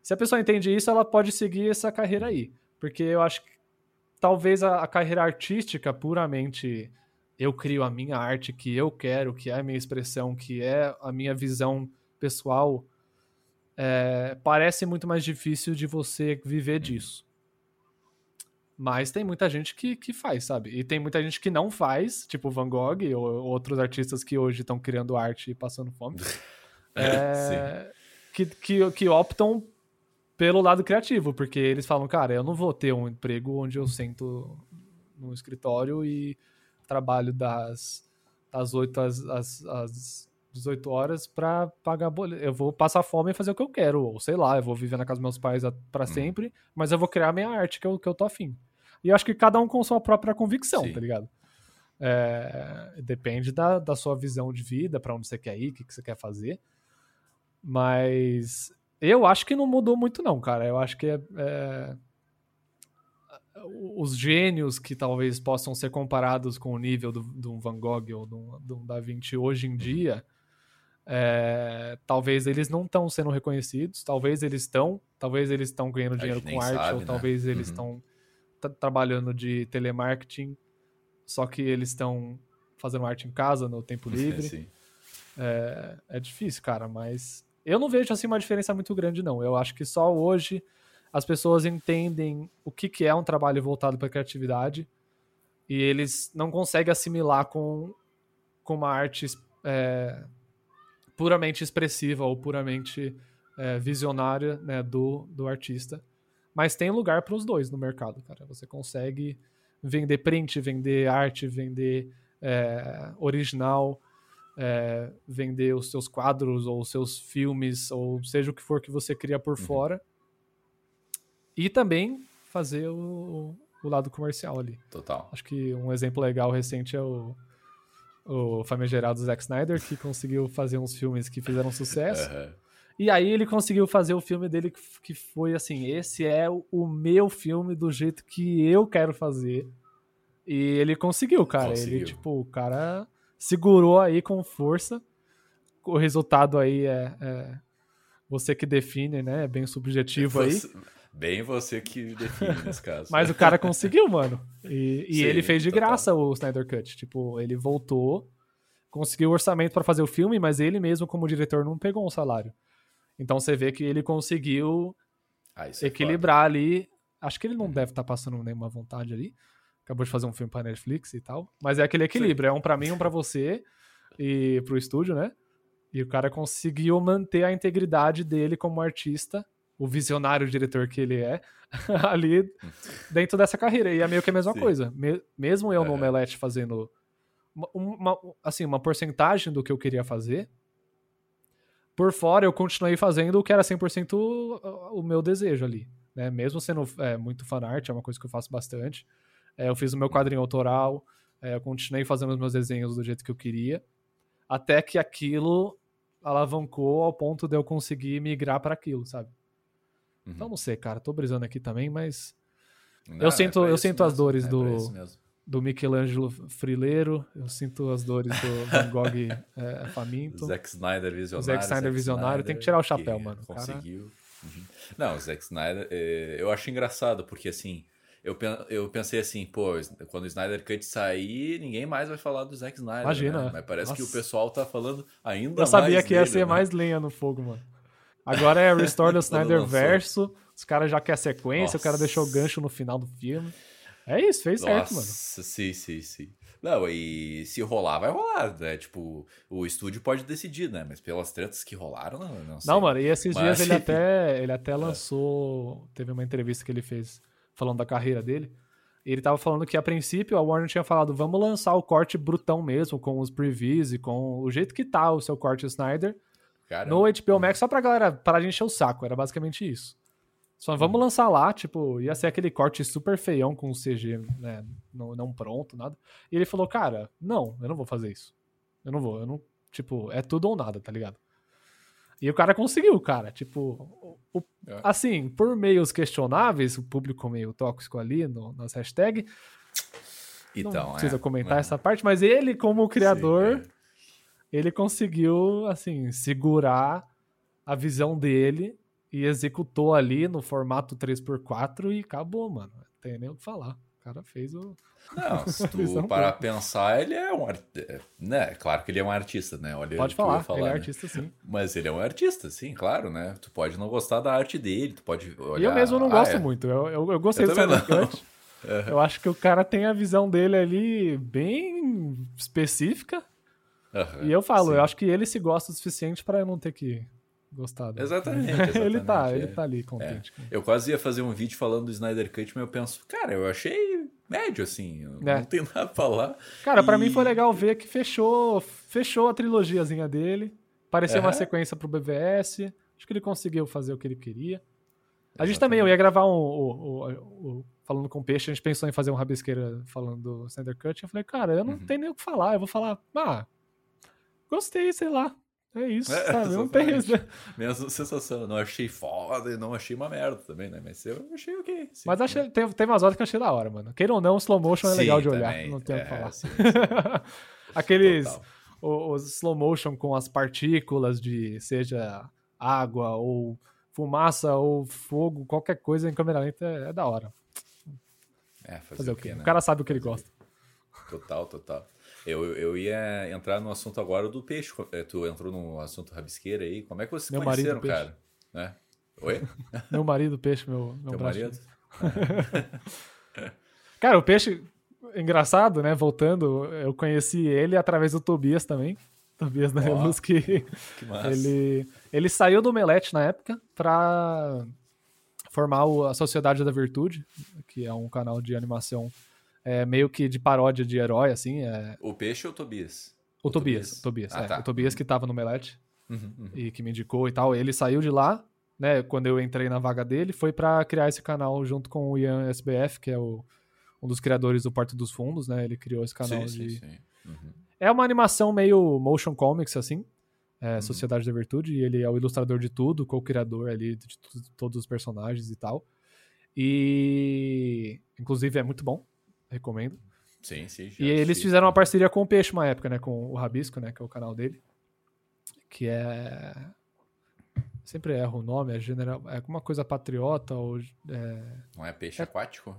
Se a pessoa entende isso, ela pode seguir essa carreira aí. Porque eu acho que talvez a, a carreira artística, puramente eu crio a minha arte que eu quero, que é a minha expressão, que é a minha visão pessoal, é, parece muito mais difícil de você viver disso. Mas tem muita gente que, que faz, sabe? E tem muita gente que não faz, tipo Van Gogh ou outros artistas que hoje estão criando arte e passando fome. é, que, que, que optam pelo lado criativo, porque eles falam, cara, eu não vou ter um emprego onde eu sento no escritório e trabalho das, das 8 às, às, às 18 horas para pagar boleto. Eu vou passar fome e fazer o que eu quero, ou sei lá, eu vou viver na casa dos meus pais para hum. sempre, mas eu vou criar a minha arte que eu, que eu tô afim. E eu acho que cada um com sua própria convicção, Sim. tá ligado? É, depende da, da sua visão de vida, para onde você quer ir, o que, que você quer fazer. Mas eu acho que não mudou muito, não, cara. Eu acho que é, é, os gênios que talvez possam ser comparados com o nível do, do Van Gogh ou do, do Da Vinci hoje em dia, é, talvez eles não estão sendo reconhecidos, talvez eles estão, talvez eles estão ganhando dinheiro com arte, sabe, ou né? talvez eles estão uhum. trabalhando de telemarketing, só que eles estão fazendo arte em casa no tempo livre. É, é, é difícil, cara, mas eu não vejo assim uma diferença muito grande, não. Eu acho que só hoje as pessoas entendem o que, que é um trabalho voltado para a criatividade e eles não conseguem assimilar com, com uma arte é, puramente expressiva ou puramente é, visionária né, do, do artista. Mas tem lugar para os dois no mercado, cara. Você consegue vender print, vender arte, vender é, original, é, vender os seus quadros ou os seus filmes, ou seja o que for que você cria por uhum. fora. E também fazer o, o lado comercial ali. Total. Acho que um exemplo legal recente é o, o famigerado Zack Snyder, que conseguiu fazer uns filmes que fizeram sucesso. Uhum. E aí ele conseguiu fazer o filme dele que foi assim, esse é o meu filme do jeito que eu quero fazer. E ele conseguiu, cara. Conseguiu. Ele, tipo, o cara segurou aí com força. O resultado aí é, é você que define, né? É bem subjetivo você, aí. Bem você que define nesse caso. Mas o cara conseguiu, mano. E, e Sim, ele fez de total. graça o Snyder Cut. Tipo, ele voltou, conseguiu orçamento para fazer o filme, mas ele mesmo, como diretor, não pegou um salário. Então você vê que ele conseguiu ah, é equilibrar é ali. Acho que ele não uhum. deve estar tá passando nenhuma vontade ali acabou de fazer um filme pra Netflix e tal. Mas é aquele equilíbrio, Sim. é um para mim, um para você e pro estúdio, né? E o cara conseguiu manter a integridade dele como artista, o visionário diretor que ele é, ali dentro dessa carreira. E é meio que a mesma Sim. coisa. Me mesmo eu é. no Omelete fazendo uma, uma, assim, uma porcentagem do que eu queria fazer, por fora eu continuei fazendo o que era 100% o meu desejo ali. Né? Mesmo sendo é, muito fanart, é uma coisa que eu faço bastante. É, eu fiz o meu quadrinho autoral, é, eu continuei fazendo os meus desenhos do jeito que eu queria, até que aquilo alavancou ao ponto de eu conseguir migrar para aquilo, sabe? Uhum. Então não sei, cara, tô brisando aqui também, mas não, eu sinto, é eu sinto mesmo, as dores é do do Michelangelo frileiro, eu sinto as dores do Van Gogh é, faminto. Zack Snyder visionário. Zack Snyder visionário, Snyder, tem que tirar o chapéu, mano. Conseguiu. Uhum. Não, o Zack Snyder, é, eu acho engraçado, porque assim, eu, eu pensei assim, pô, quando o Snyder Cut sair, ninguém mais vai falar do Zack Snyder. Imagina. Né? Mas parece Nossa. que o pessoal tá falando ainda mais. Eu sabia que ia dele, ser né? mais lenha no fogo, mano. Agora é Restore the Snyder Verso. Os caras já querem sequência, Nossa. o cara deixou o gancho no final do filme. É isso, fez Nossa, certo, mano. Sim, sim, sim. Não, e se rolar, vai rolar, né? Tipo, o estúdio pode decidir, né? Mas pelas tretas que rolaram, não, não sei. Não, mano, e esses Mas, dias ele até, ele até lançou. Teve uma entrevista que ele fez falando da carreira dele. E ele tava falando que a princípio a Warner tinha falado: vamos lançar o corte brutão mesmo, com os previews e com o jeito que tá o seu corte Snyder. Caramba. No HBO Max, só pra galera parar de encher o saco. Era basicamente isso. Só uhum. vamos lançar lá, tipo, ia ser aquele corte super feião com o CG, né, não, não pronto, nada. E ele falou, cara, não, eu não vou fazer isso. Eu não vou, eu não, tipo, é tudo ou nada, tá ligado? E o cara conseguiu, cara, tipo, o, é. assim, por meios questionáveis, o público meio tóxico ali no, nas hashtags, então, não precisa é, comentar é. essa parte, mas ele, como criador, Sim, é. Ele conseguiu, assim, segurar a visão dele e executou ali no formato 3x4 e acabou, mano. Não tem nem o que falar. O cara fez o. Não, se tu parar pensar, ele é um artista. Né? Claro que ele é um artista, né? Olha pode falar, falar, ele é né? artista sim. Mas ele é um artista, sim, claro, né? Tu pode não gostar da arte dele, tu pode olhar... E eu mesmo não ah, gosto é. muito. Eu, eu, eu gostei eu do Cyberpunk. Eu acho que o cara tem a visão dele ali bem específica. Uhum, e eu falo, sim. eu acho que ele se gosta o suficiente para eu não ter que gostado. Exatamente. exatamente ele tá, é. ele tá ali contente. É. Eu quase ia fazer um vídeo falando do Snyder Cut, mas eu penso, cara, eu achei médio, assim. É. Não tem nada pra falar. Cara, e... para mim foi legal ver que fechou, fechou a trilogiazinha dele. Parecia uhum. uma sequência pro BVS. Acho que ele conseguiu fazer o que ele queria. A gente também, eu ia gravar um, o, o, falando com o Peixe, a gente pensou em fazer um rabisqueira falando do Snyder Cut. Eu falei, cara, eu não uhum. tenho nem o que falar. Eu vou falar, ah, gostei, sei lá. É isso, é, sabe? Não tem isso. Mesma sensação. Não achei foda e não achei uma merda também, né? Mas eu achei ok. Sim, Mas achei, tem, tem umas horas que eu achei da hora, mano. Queira ou não, slow motion é sim, legal de olhar. Também. Não tem o que é, falar. Sim, Aqueles. Os slow motion com as partículas de seja água ou fumaça ou fogo, qualquer coisa em câmera lenta é, é da hora. É, fazer, fazer o quê? Né? O cara sabe o que ele gosta. Total, total. Eu, eu ia entrar no assunto agora do peixe. É, tu entrou no assunto rabisqueira aí. Como é que vocês meu conheceram, cara? Né? Oi? meu marido peixe, meu, meu Teu marido? cara, o peixe, engraçado, né? Voltando, eu conheci ele através do Tobias também. Tobias da oh, Luz que, que ele ele saiu do Melete na época para formar a Sociedade da Virtude, que é um canal de animação é, meio que de paródia de herói, assim. É... O Peixe ou o Tobias? O, o Tobias, Tobias, ah, é. Tá. O Tobias que tava no Melete uhum, uhum. e que me indicou e tal. Ele saiu de lá, né, quando eu entrei na vaga dele, foi para criar esse canal junto com o Ian SBF, que é o, um dos criadores do Porto dos Fundos, né? Ele criou esse canal sim, de... Sim, sim. Uhum. É uma animação meio motion comics, assim. É, uhum. Sociedade da Virtude, e ele é o ilustrador de tudo, co-criador ali de todos os personagens e tal. E inclusive é muito bom recomendo. Sim, sim. e eles fizeram uma parceria com o Peixe uma época, né? Com o Rabisco, né? Que é o canal dele. Que é. Sempre erro o nome, é general. É alguma coisa patriota ou. É... Não é peixe é... aquático?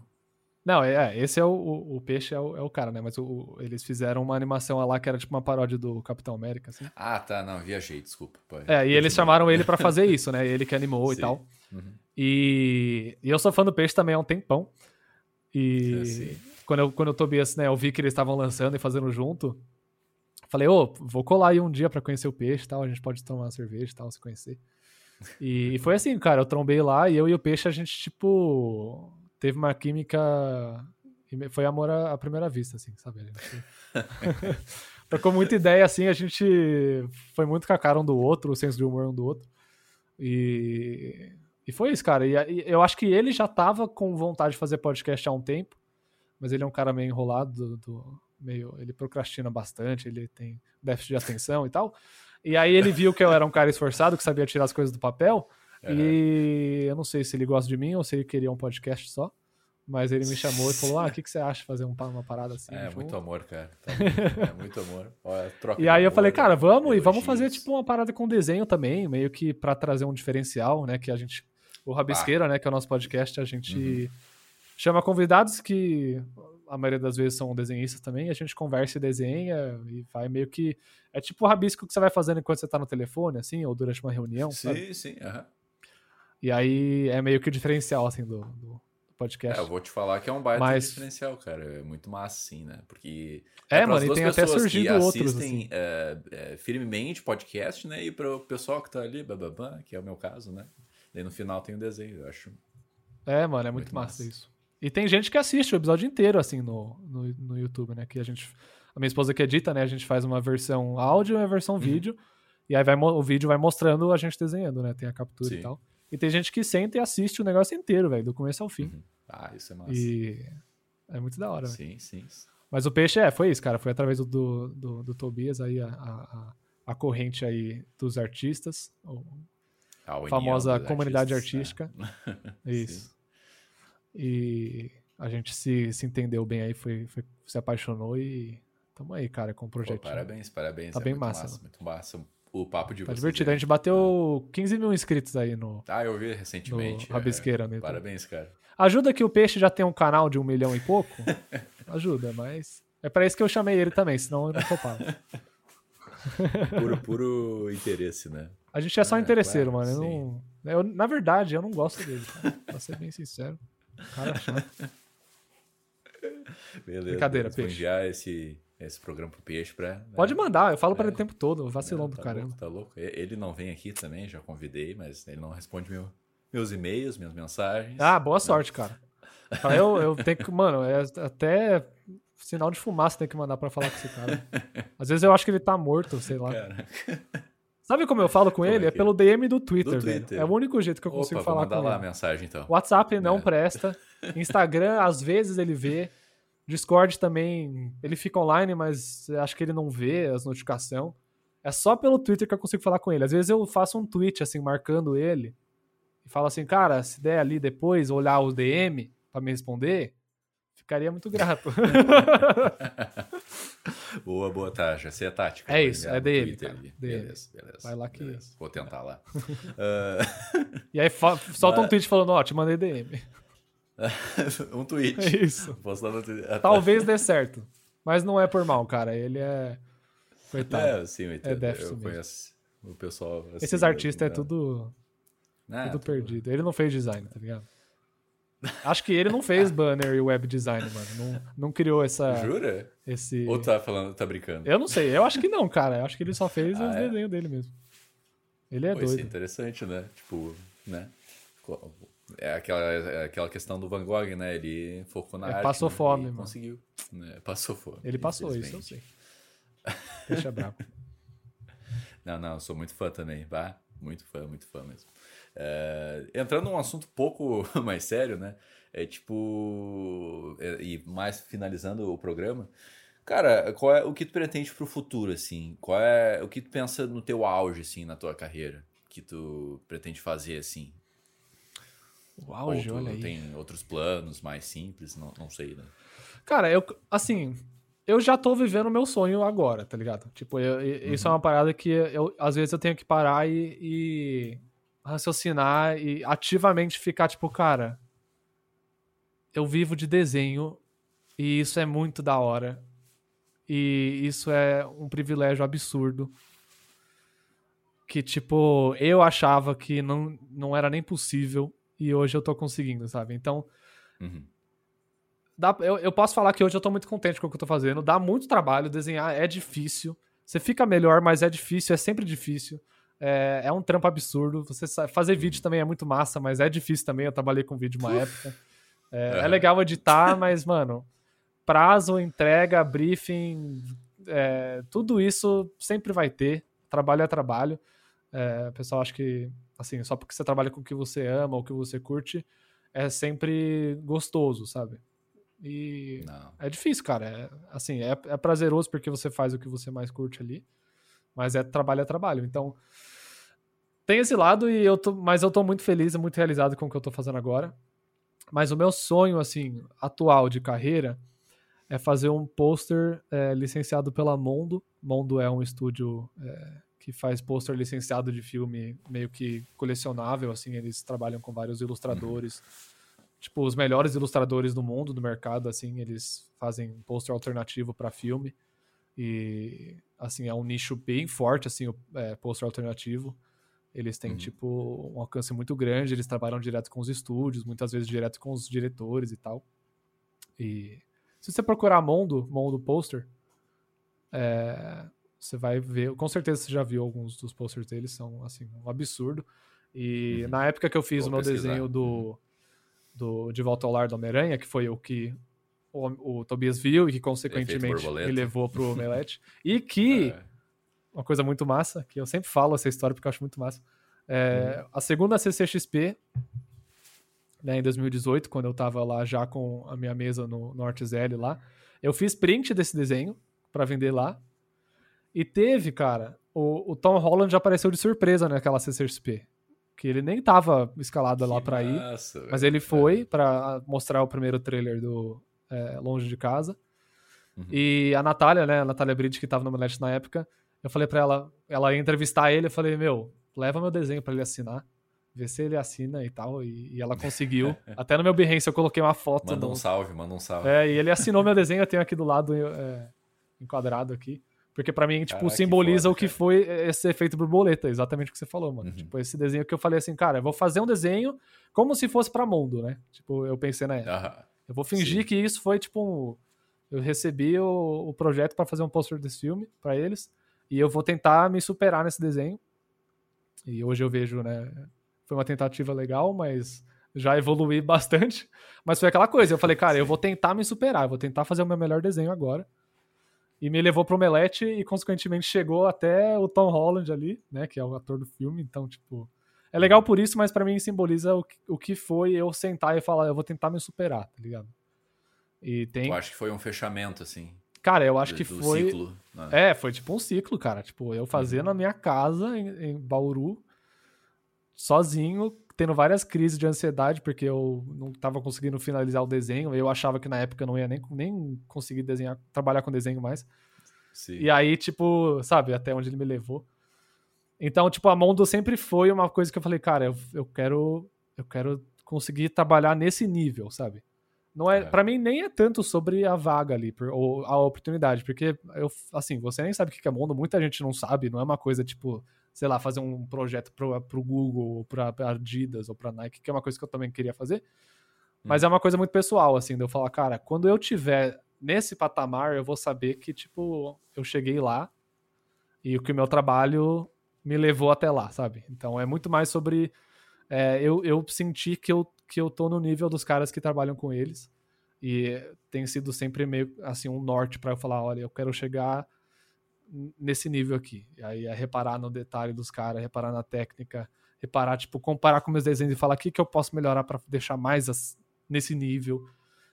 Não, é, é, esse é o, o, o peixe, é o, é o, cara, né? Mas o, eles fizeram uma animação lá que era tipo uma paródia do Capitão América, assim. Ah, tá, não, viajei, desculpa. é, e eles chamaram ele para fazer isso, né? Ele que animou Sim. e tal. Uhum. E, e eu sou fã do peixe também há um tempão. E. É, quando, eu, quando o Tobias, né, eu vi que eles estavam lançando e fazendo junto, falei, ô, oh, vou colar aí um dia para conhecer o peixe e tal, a gente pode tomar uma cerveja e tal, se conhecer. E, e, foi assim, cara, eu trombei lá e eu e o peixe, a gente, tipo, teve uma química. Foi amor à, primeira vista, assim, sabe? Gente... Trocou muita ideia, assim, a gente foi muito com a cara um do outro, o senso de humor um do outro. E, e foi isso, cara. E, e eu acho que ele já tava com vontade de fazer podcast há um tempo mas ele é um cara meio enrolado, do, do, meio, ele procrastina bastante, ele tem déficit de atenção e tal. E aí ele viu que eu era um cara esforçado, que sabia tirar as coisas do papel, é. e eu não sei se ele gosta de mim ou se ele queria um podcast só. Mas ele me chamou e falou: Ah, o que, que você acha de fazer uma parada assim? É, muito amor, cara. Tá muito, é muito amor. Olha, e aí eu falei, cara, vamos e vamos fazer tipo uma parada com desenho também, meio que para trazer um diferencial, né? Que a gente. O Rabisqueira, ah. né? Que é o nosso podcast, a gente. Uhum chama convidados que a maioria das vezes são desenhistas também, a gente conversa e desenha e vai meio que. É tipo o rabisco que você vai fazendo enquanto você tá no telefone, assim, ou durante uma reunião. Sim, sabe? sim. E aí é meio que o diferencial, assim, do, do podcast. É, eu vou te falar que é um baita Mas- diferencial, cara. É muito massa, sim, né? Porque. É, pras mano, e tem até pessoas que surgido outros, assistem, assim. é, é, firmemente podcast, né? E pro pessoal que tá ali, bababá, que é o meu caso, né? Daí no final tem o desenho, eu acho. É, mano, é muito, Muito massa, massa. isso. E tem gente que assiste o episódio inteiro, assim, no, no, no YouTube, né? Que a gente. A minha esposa que edita, né? A gente faz uma versão áudio e uma Uhum. versão vídeo. E aí vai, o vídeo vai mostrando a gente desenhando, né? Tem a captura e Sim. tal. E tem gente que senta e assiste o negócio inteiro, velho, do começo ao fim. Uhum. Ah, isso é massa. E é muito da hora, velho. Sim, sim. Mas o peixe é, foi isso, cara. Foi através do, do, do, do Tobias aí, a, a, a- corrente aí dos artistas, A famosa comunidade artistas, artística. né? Isso. E a gente se, se entendeu bem aí, foi, foi- se apaixonou e tamo aí, cara, com o Pô, projeto. parabéns, parabéns. Tá é bem muito massa, massa. Muito massa. O papo de Tá vocês divertido. é- A gente bateu 15 mil inscritos aí no, Ah, eu vi recentemente. é. Rabisqueira. né? Parabéns, cara. Ajuda que o Peixe já tem um canal de um milhão e pouco. Ajuda, mas é pra isso que eu chamei ele também, senão eu não topava. Puro, puro interesse, né? A gente é só É, interesseiro, claro, mano. Eu não, eu- na verdade, eu não gosto dele, cara. Pra ser bem sincero. Cara, chato. Beleza. Brincadeira, peixe. enviar esse, esse programa pro peixe pra. né? Pode mandar, eu falo pra É. ele o tempo todo, vacilão do tá caramba. Louco, tá louco. Ele não vem aqui também, já convidei, mas ele não responde meu, meus e-mails, minhas mensagens. Ah, boa sorte, cara. Fala, Eu, eu tenho que, mano, é até sinal de fumaça tem que mandar pra falar com esse cara. Às vezes eu acho que ele tá morto, sei lá. Cara. Sabe como eu falo com Como ele? é É pelo DM do Twitter, Do. Twitter. É o único jeito que eu consigo Opa, falar com lá a ele. mensagem então. WhatsApp não É. presta. Instagram, às vezes ele vê. Discord também, ele fica online, mas acho que ele não vê as notificações. É só pelo Twitter que eu consigo falar com ele. Às vezes eu faço um tweet, assim, marcando ele. E falo assim, cara, se der ali depois olhar o DM pra me responder, ficaria muito grato. boa, boa, tá. Já sei a tática. É Vou isso, é Twitter cara. DM. Beleza, beleza. Vai lá que- beleza. Vou tentar lá. Ah, e aí solta um tweet falando, ó, te mandei DM. um tweet. É isso. Twitter. Ah, tá. Talvez dê certo. Mas não é por mal, cara. Ele é. Coitado. É, sim, eu entendo. déficit eu mesmo. conheço o pessoal. assim, Esses artistas é então. tudo, Ah, tudo perdido. Ele não fez design, tá ligado? Acho que ele não fez banner e web design, mano. Não, não criou essa. Jura? Esse... Ou tá falando, tá brincando? Eu não sei, eu acho que não, cara. Eu acho que ele só fez Ah, os é? desenhos dele mesmo. Ele é Pô, isso é doido. interessante, né? Tipo, né? É aquela, é aquela questão do Van Gogh, né? Ele focou na É, arte. passou né? fome, mano. Conseguiu. né? Passou fome. Ele passou isso, eu sei. Deixa bravo. Não, não, eu sou muito fã também. Bah, muito fã, muito fã mesmo. É, entrando num assunto um pouco mais sério, né? É tipo. é, e mais finalizando o programa. Cara, qual é o que tu pretende pro futuro, assim? Qual é o que tu pensa no teu auge, assim, na tua carreira? Que tu pretende fazer, assim? O auge, Ou tu olha aí. tem outros planos mais simples? Não, não sei, né? Cara, eu, assim, eu já tô vivendo o meu sonho agora, tá ligado? Tipo, eu- eu- isso é uma parada que eu, às vezes eu tenho que parar e, e raciocinar e ativamente ficar, tipo, cara, eu vivo de desenho e isso é muito da hora. E isso é um privilégio absurdo. Que, tipo, eu achava que não, não era nem possível e hoje eu tô conseguindo, sabe? Então, Uhum. Dá- eu, eu posso falar que hoje eu tô muito contente com o que eu tô fazendo. Dá muito trabalho, desenhar é difícil. Você fica melhor, mas é difícil, é sempre difícil. É, é um trampo absurdo. Você sa- fazer vídeo também é muito massa, mas é difícil também. Eu trabalhei com vídeo uma época. É, é legal editar, mas, mano, prazo, entrega, briefing, é, tudo isso sempre vai ter. Trabalho é trabalho. É, o pessoal acha que, assim, só porque você trabalha com o que você ama ou o que você curte, é sempre gostoso, sabe? E Não. é difícil, cara. É, assim, é, é prazeroso porque você faz o que você mais curte ali. Mas é trabalho é trabalho. Então, tem esse lado, e eu tô, mas eu tô muito feliz e muito realizado com o que eu tô fazendo agora. Mas o meu sonho, assim, atual de carreira é fazer um pôster é, licenciado pela Mondo. Mondo é um estúdio é, que faz pôster licenciado de filme meio que colecionável, assim. Eles trabalham com vários ilustradores tipo, os melhores ilustradores do mundo, do mercado, assim, eles fazem pôster alternativo para filme. E, assim, é um nicho bem forte, assim, o é, pôster alternativo. Eles têm, uhum. tipo, um alcance muito grande, eles trabalham direto com os estúdios, muitas vezes direto com os diretores e tal. E se você procurar Mondo, Mondo Poster, é, você vai ver, com certeza você já viu alguns dos posters deles, são, assim, um absurdo. E uhum. na época que eu fiz Vou o meu pesquisar. desenho do, uhum. do De Volta ao Lar do Homem-Aranha, que foi o que o, o, Tobias viu e que consequentemente me levou pro Omelete, e que... É uma coisa muito massa, que eu sempre falo essa história porque eu acho muito massa. É, uhum. A segunda CCXP, né, em 2018, quando eu tava lá já com a minha mesa no, no ArtZL lá, eu fiz print desse desenho para vender lá. E teve, cara, o, o, Tom Holland apareceu de surpresa naquela CCXP. Que ele nem tava escalado que lá pra massa, ir. Mas ele foi é. para mostrar o primeiro trailer do é, Longe de Casa. Uhum. E a Natália, né, a Natália Bridge, que tava no Omelete na época, eu falei para ela, ela ia entrevistar ele, eu falei, meu, leva meu desenho para ele assinar, vê se ele assina e tal, e, e ela conseguiu. Até no meu Behance eu coloquei uma foto. Manda um salve, manda um salve. É, e ele assinou meu desenho, eu tenho aqui do lado é, enquadrado aqui. Porque para mim, tipo, simboliza que foda, o que foi esse efeito borboleta, exatamente o que você falou, mano. Uhum. Tipo, esse desenho que eu falei assim, cara, eu vou fazer um desenho como se fosse para mundo, né? Tipo, eu pensei na época. Uhum. Eu vou fingir Sim. que isso foi, tipo, um... eu recebi o, o projeto para fazer um pôster desse filme para eles. E eu vou tentar me superar nesse desenho. E hoje eu vejo, né? Foi uma tentativa legal, mas já evolui bastante. Mas foi aquela coisa, eu falei, cara, eu vou tentar me superar, eu vou tentar fazer o meu melhor desenho agora. E me levou pro Omelete e, consequentemente, chegou até o Tom Holland ali, né? Que é o ator do filme. Então, tipo, é legal por isso, mas para mim simboliza o que, o que foi eu sentar e falar, eu vou tentar me superar, tá ligado? E tem. Eu acho que foi um fechamento, assim. Cara, eu acho do, que foi. Ciclo, né? É, foi tipo um ciclo, cara. Tipo, eu fazendo uhum. na minha casa, em, em Bauru, sozinho, tendo várias crises de ansiedade, porque eu não tava conseguindo finalizar o desenho. Eu achava que na época eu não ia nem, nem conseguir desenhar, trabalhar com desenho mais. Sim. E aí, tipo, sabe, até onde ele me levou. Então, tipo, a Mondo sempre foi uma coisa que eu falei, cara, eu, eu quero eu quero conseguir trabalhar nesse nível, sabe? Não é, é. para mim nem é tanto sobre a vaga ali, ou a oportunidade, porque eu, assim, você nem sabe o que é mundo, muita gente não sabe, não é uma coisa tipo, sei lá, fazer um projeto pro, pro Google, ou pra Adidas, ou pra Nike, que é uma coisa que eu também queria fazer, mas hum. é uma coisa muito pessoal, assim, de eu falar, cara, quando eu tiver nesse patamar, eu vou saber que, tipo, eu cheguei lá e o que o meu trabalho me levou até lá, sabe? Então é muito mais sobre é, eu, eu senti que eu que eu tô no nível dos caras que trabalham com eles. E tem sido sempre meio assim um norte para eu falar, olha, eu quero chegar nesse nível aqui. E aí é reparar no detalhe dos caras, reparar na técnica, reparar, tipo, comparar com meus desenhos e falar o que, que eu posso melhorar para deixar mais as, nesse nível.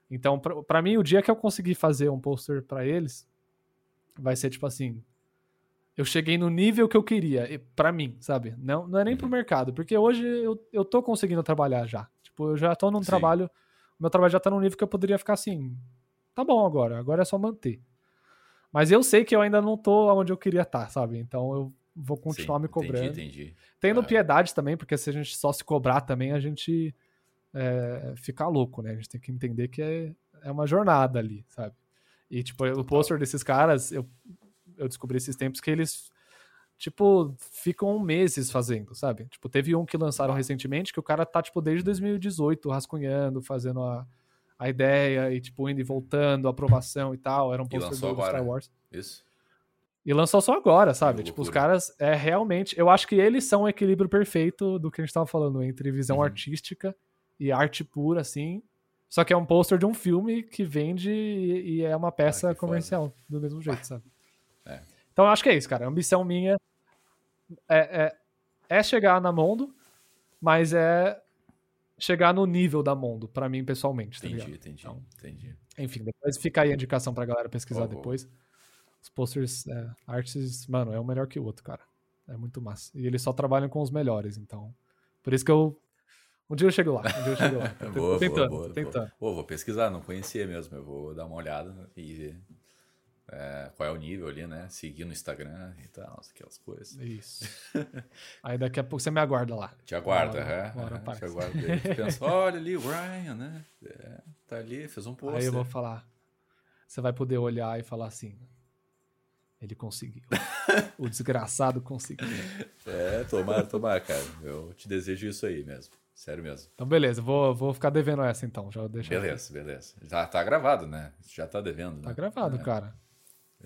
Então, para mim, o dia que eu conseguir fazer um poster para eles, vai ser tipo assim, eu cheguei no nível que eu queria, para mim, sabe? Não, não é nem pro uhum. mercado, porque hoje eu, eu tô conseguindo trabalhar já. Tipo, eu já tô num Sim. trabalho, meu trabalho já tá num nível que eu poderia ficar assim, tá bom agora, agora é só manter. Mas eu sei que eu ainda não tô onde eu queria estar, tá, sabe? Então eu vou continuar Sim, me cobrando. Entendi, entendi. Tendo piedade também, porque se a gente só se cobrar também, a gente é, fica louco, né? A gente tem que entender que é, é uma jornada ali, sabe? E, tipo, o pôster desses caras, eu, eu descobri esses tempos que eles tipo, ficam meses fazendo, sabe? Tipo, teve um que lançaram recentemente que o cara tá, tipo, desde 2018 rascunhando, fazendo a, a ideia e, tipo, indo e voltando, aprovação e tal. Era um pôster do agora. Star Wars. Isso. E lançou só agora, sabe? tipo, os caras, é realmente. Eu acho que eles são o equilíbrio perfeito do que a gente tava falando, entre visão uhum. artística e arte pura, assim. Só que é um pôster de um filme que vende e, é uma peça ah, comercial, foda. do mesmo jeito, sabe? É. Então eu acho que é isso, cara. A ambição minha é, é, é chegar na Mondo, mas é chegar no nível da Mondo, para mim pessoalmente. Tá entendi, entendi, então, entendi. Enfim, depois fica aí a indicação pra galera pesquisar oh, depois. Os posters, é, artes, mano, é um melhor que o outro, cara. É muito massa. E eles só trabalham com os melhores, então. Por isso que eu. Um dia eu chego lá. Um dia eu chego lá. boa, tentando, boa, boa, tentando. Boa. Pô, vou pesquisar, não conhecia mesmo. Eu vou dar uma olhada e É, qual é o nível ali, né? Seguir no Instagram e tal, aquelas coisas. Isso. Aí daqui a pouco você me aguarda lá. Te aguarda, é. te aguarda. Pensa, olha ali o Ryan, né? É, tá ali, fez um post. Aí eu vou falar. Você vai poder olhar e falar assim. Ele conseguiu. o desgraçado conseguiu. É, tomara, tomara, cara. Eu te desejo isso aí mesmo. Sério mesmo. Então, beleza, vou, vou ficar devendo essa então. Já deixa aqui. Beleza, beleza. Já tá gravado, né? Já tá devendo, Tá né? gravado, É, cara.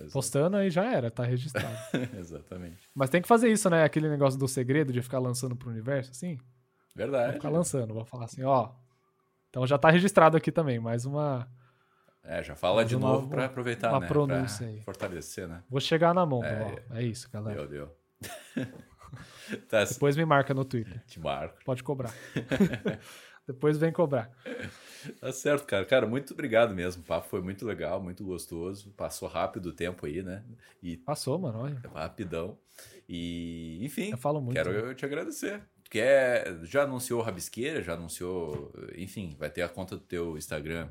Exa- Postando aí já era, tá registrado. Exatamente. Mas tem que fazer isso, né? Aquele negócio do segredo de ficar lançando pro universo, assim. Vou Verdade. ficar lançando, vou falar assim, ó. Então já tá registrado aqui também, mais uma. É, já fala Mais de uma- novo pra aproveitar, uma né? pronúncia pra aí. fortalecer, né? Vou chegar na mão, É, ó. É isso, galera. Deu, deu. tá, Depois me marca no Twitter. te marco. Pode cobrar. Depois vem cobrar. Tá certo, cara. Cara, muito obrigado mesmo. O papo foi muito legal, muito gostoso. Passou rápido o tempo aí, né? E Passou, mano. Olha. rapidão. E, enfim, Eu falo muito. quero né? eu te agradecer. Tu Quer, já anunciou Rabisqueira, já anunciou, enfim, vai ter a conta do teu Instagram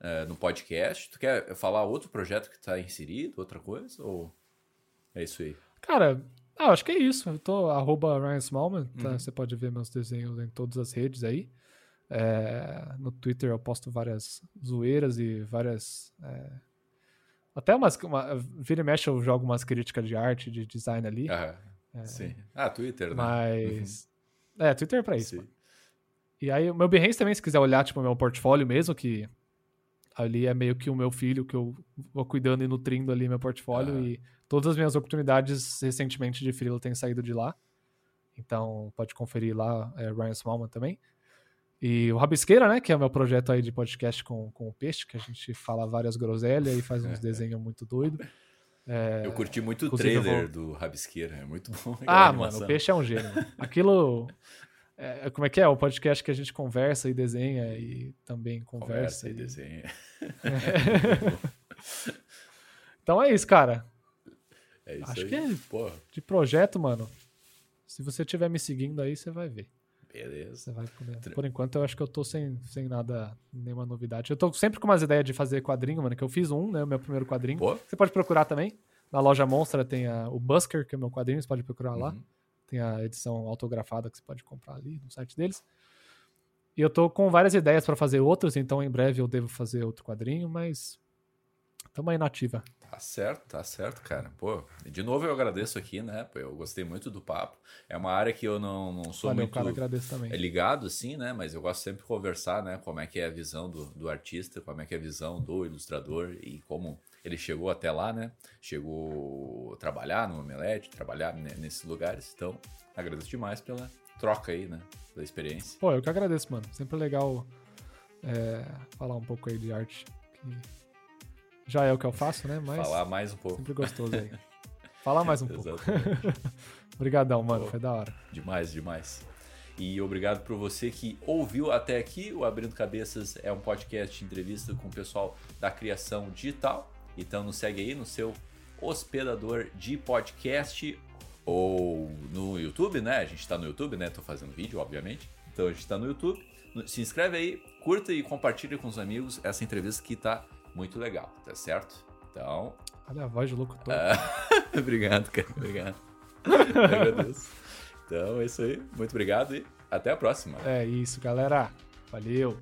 eh, no podcast. Tu quer falar outro projeto que tá inserido, outra coisa? Ou é isso aí? Cara, ah, acho que é isso. Eu tô arroba Ryan Smallman, tá? Uhum. Você pode ver meus desenhos em todas as redes aí. É, no Twitter eu posto várias zoeiras e várias. é, até umas. Uma, vira e mexe eu jogo umas críticas de arte, de design ali. Ah, sim. Ah, Twitter, né? mas. É, Twitter é pra isso. Sim. E aí, o meu Behance também, se quiser olhar, tipo, o meu portfólio mesmo, que ali é meio que o meu filho, que eu vou cuidando e nutrindo ali meu portfólio. Aham. E todas as minhas oportunidades recentemente de freela têm saído de lá. Então, pode conferir lá, é Ryan Smallman também. E o Rabisqueira, né, que é o meu projeto aí de podcast com, com o Peixe, que a gente fala várias groselhas e faz uns desenhos muito doidos. Eu curti muito o trailer vou- do Rabisqueira, é muito bom. Ah, mano, o Peixe é um gênio. Aquilo... é, como é que é? O podcast que a gente conversa e desenha e também conversa. Conversa e e- desenha. Então é isso, cara. É isso Acho aí. que é- Pô, De projeto, mano. Se você estiver me seguindo aí, você vai ver. Beleza. Você vai Por enquanto, eu acho que eu tô sem, sem nada, nenhuma novidade. Eu tô sempre com umas ideias de fazer quadrinho, mano, que eu fiz um, né? O meu primeiro quadrinho. Você pode procurar também. Na loja Monstra tem a- o Busker, que é o meu quadrinho, você pode procurar lá. Uhum. Tem a edição autografada que você pode comprar ali no site deles. E eu tô com várias ideias pra fazer outros, então em breve eu devo fazer outro quadrinho, mas tamo aí na ativa. Tá certo, tá certo, cara. Pô, de novo eu agradeço aqui, né? Pô, eu gostei muito do papo. É uma área que eu não, não sou Valeu, muito cara, agradeço também. é ligado, assim, né? Mas eu gosto sempre de conversar, né? Como é que é a visão do, do artista, como é que é a visão do ilustrador e como ele chegou até lá, né? Chegou a trabalhar no Omelete, trabalhar ne- nesses lugares. Então, agradeço demais pela troca aí, né? Pela experiência. Pô, eu que agradeço, mano. Sempre legal é, falar um pouco aí de arte. Que já é o que eu faço, né? Mas Falar mais um pouco. sempre gostoso aí. Falar mais um pouco. Obrigadão, mano. Pô. Foi da hora. Demais, demais. E obrigado por você que ouviu até aqui. O Abrindo Cabeças é um podcast de entrevista com o pessoal da criação digital. Então nos segue aí no seu hospedador de podcast ou no YouTube, né? A gente tá no YouTube, né? Tô fazendo vídeo, obviamente. Então a gente tá no YouTube. Se inscreve aí, curta e compartilha com os amigos essa entrevista que tá muito legal, tá certo? Então, Olha a voz de locutor. obrigado, cara. Obrigado. Eu agradeço. Então é isso aí. Muito obrigado e até a próxima. É isso, galera. Valeu.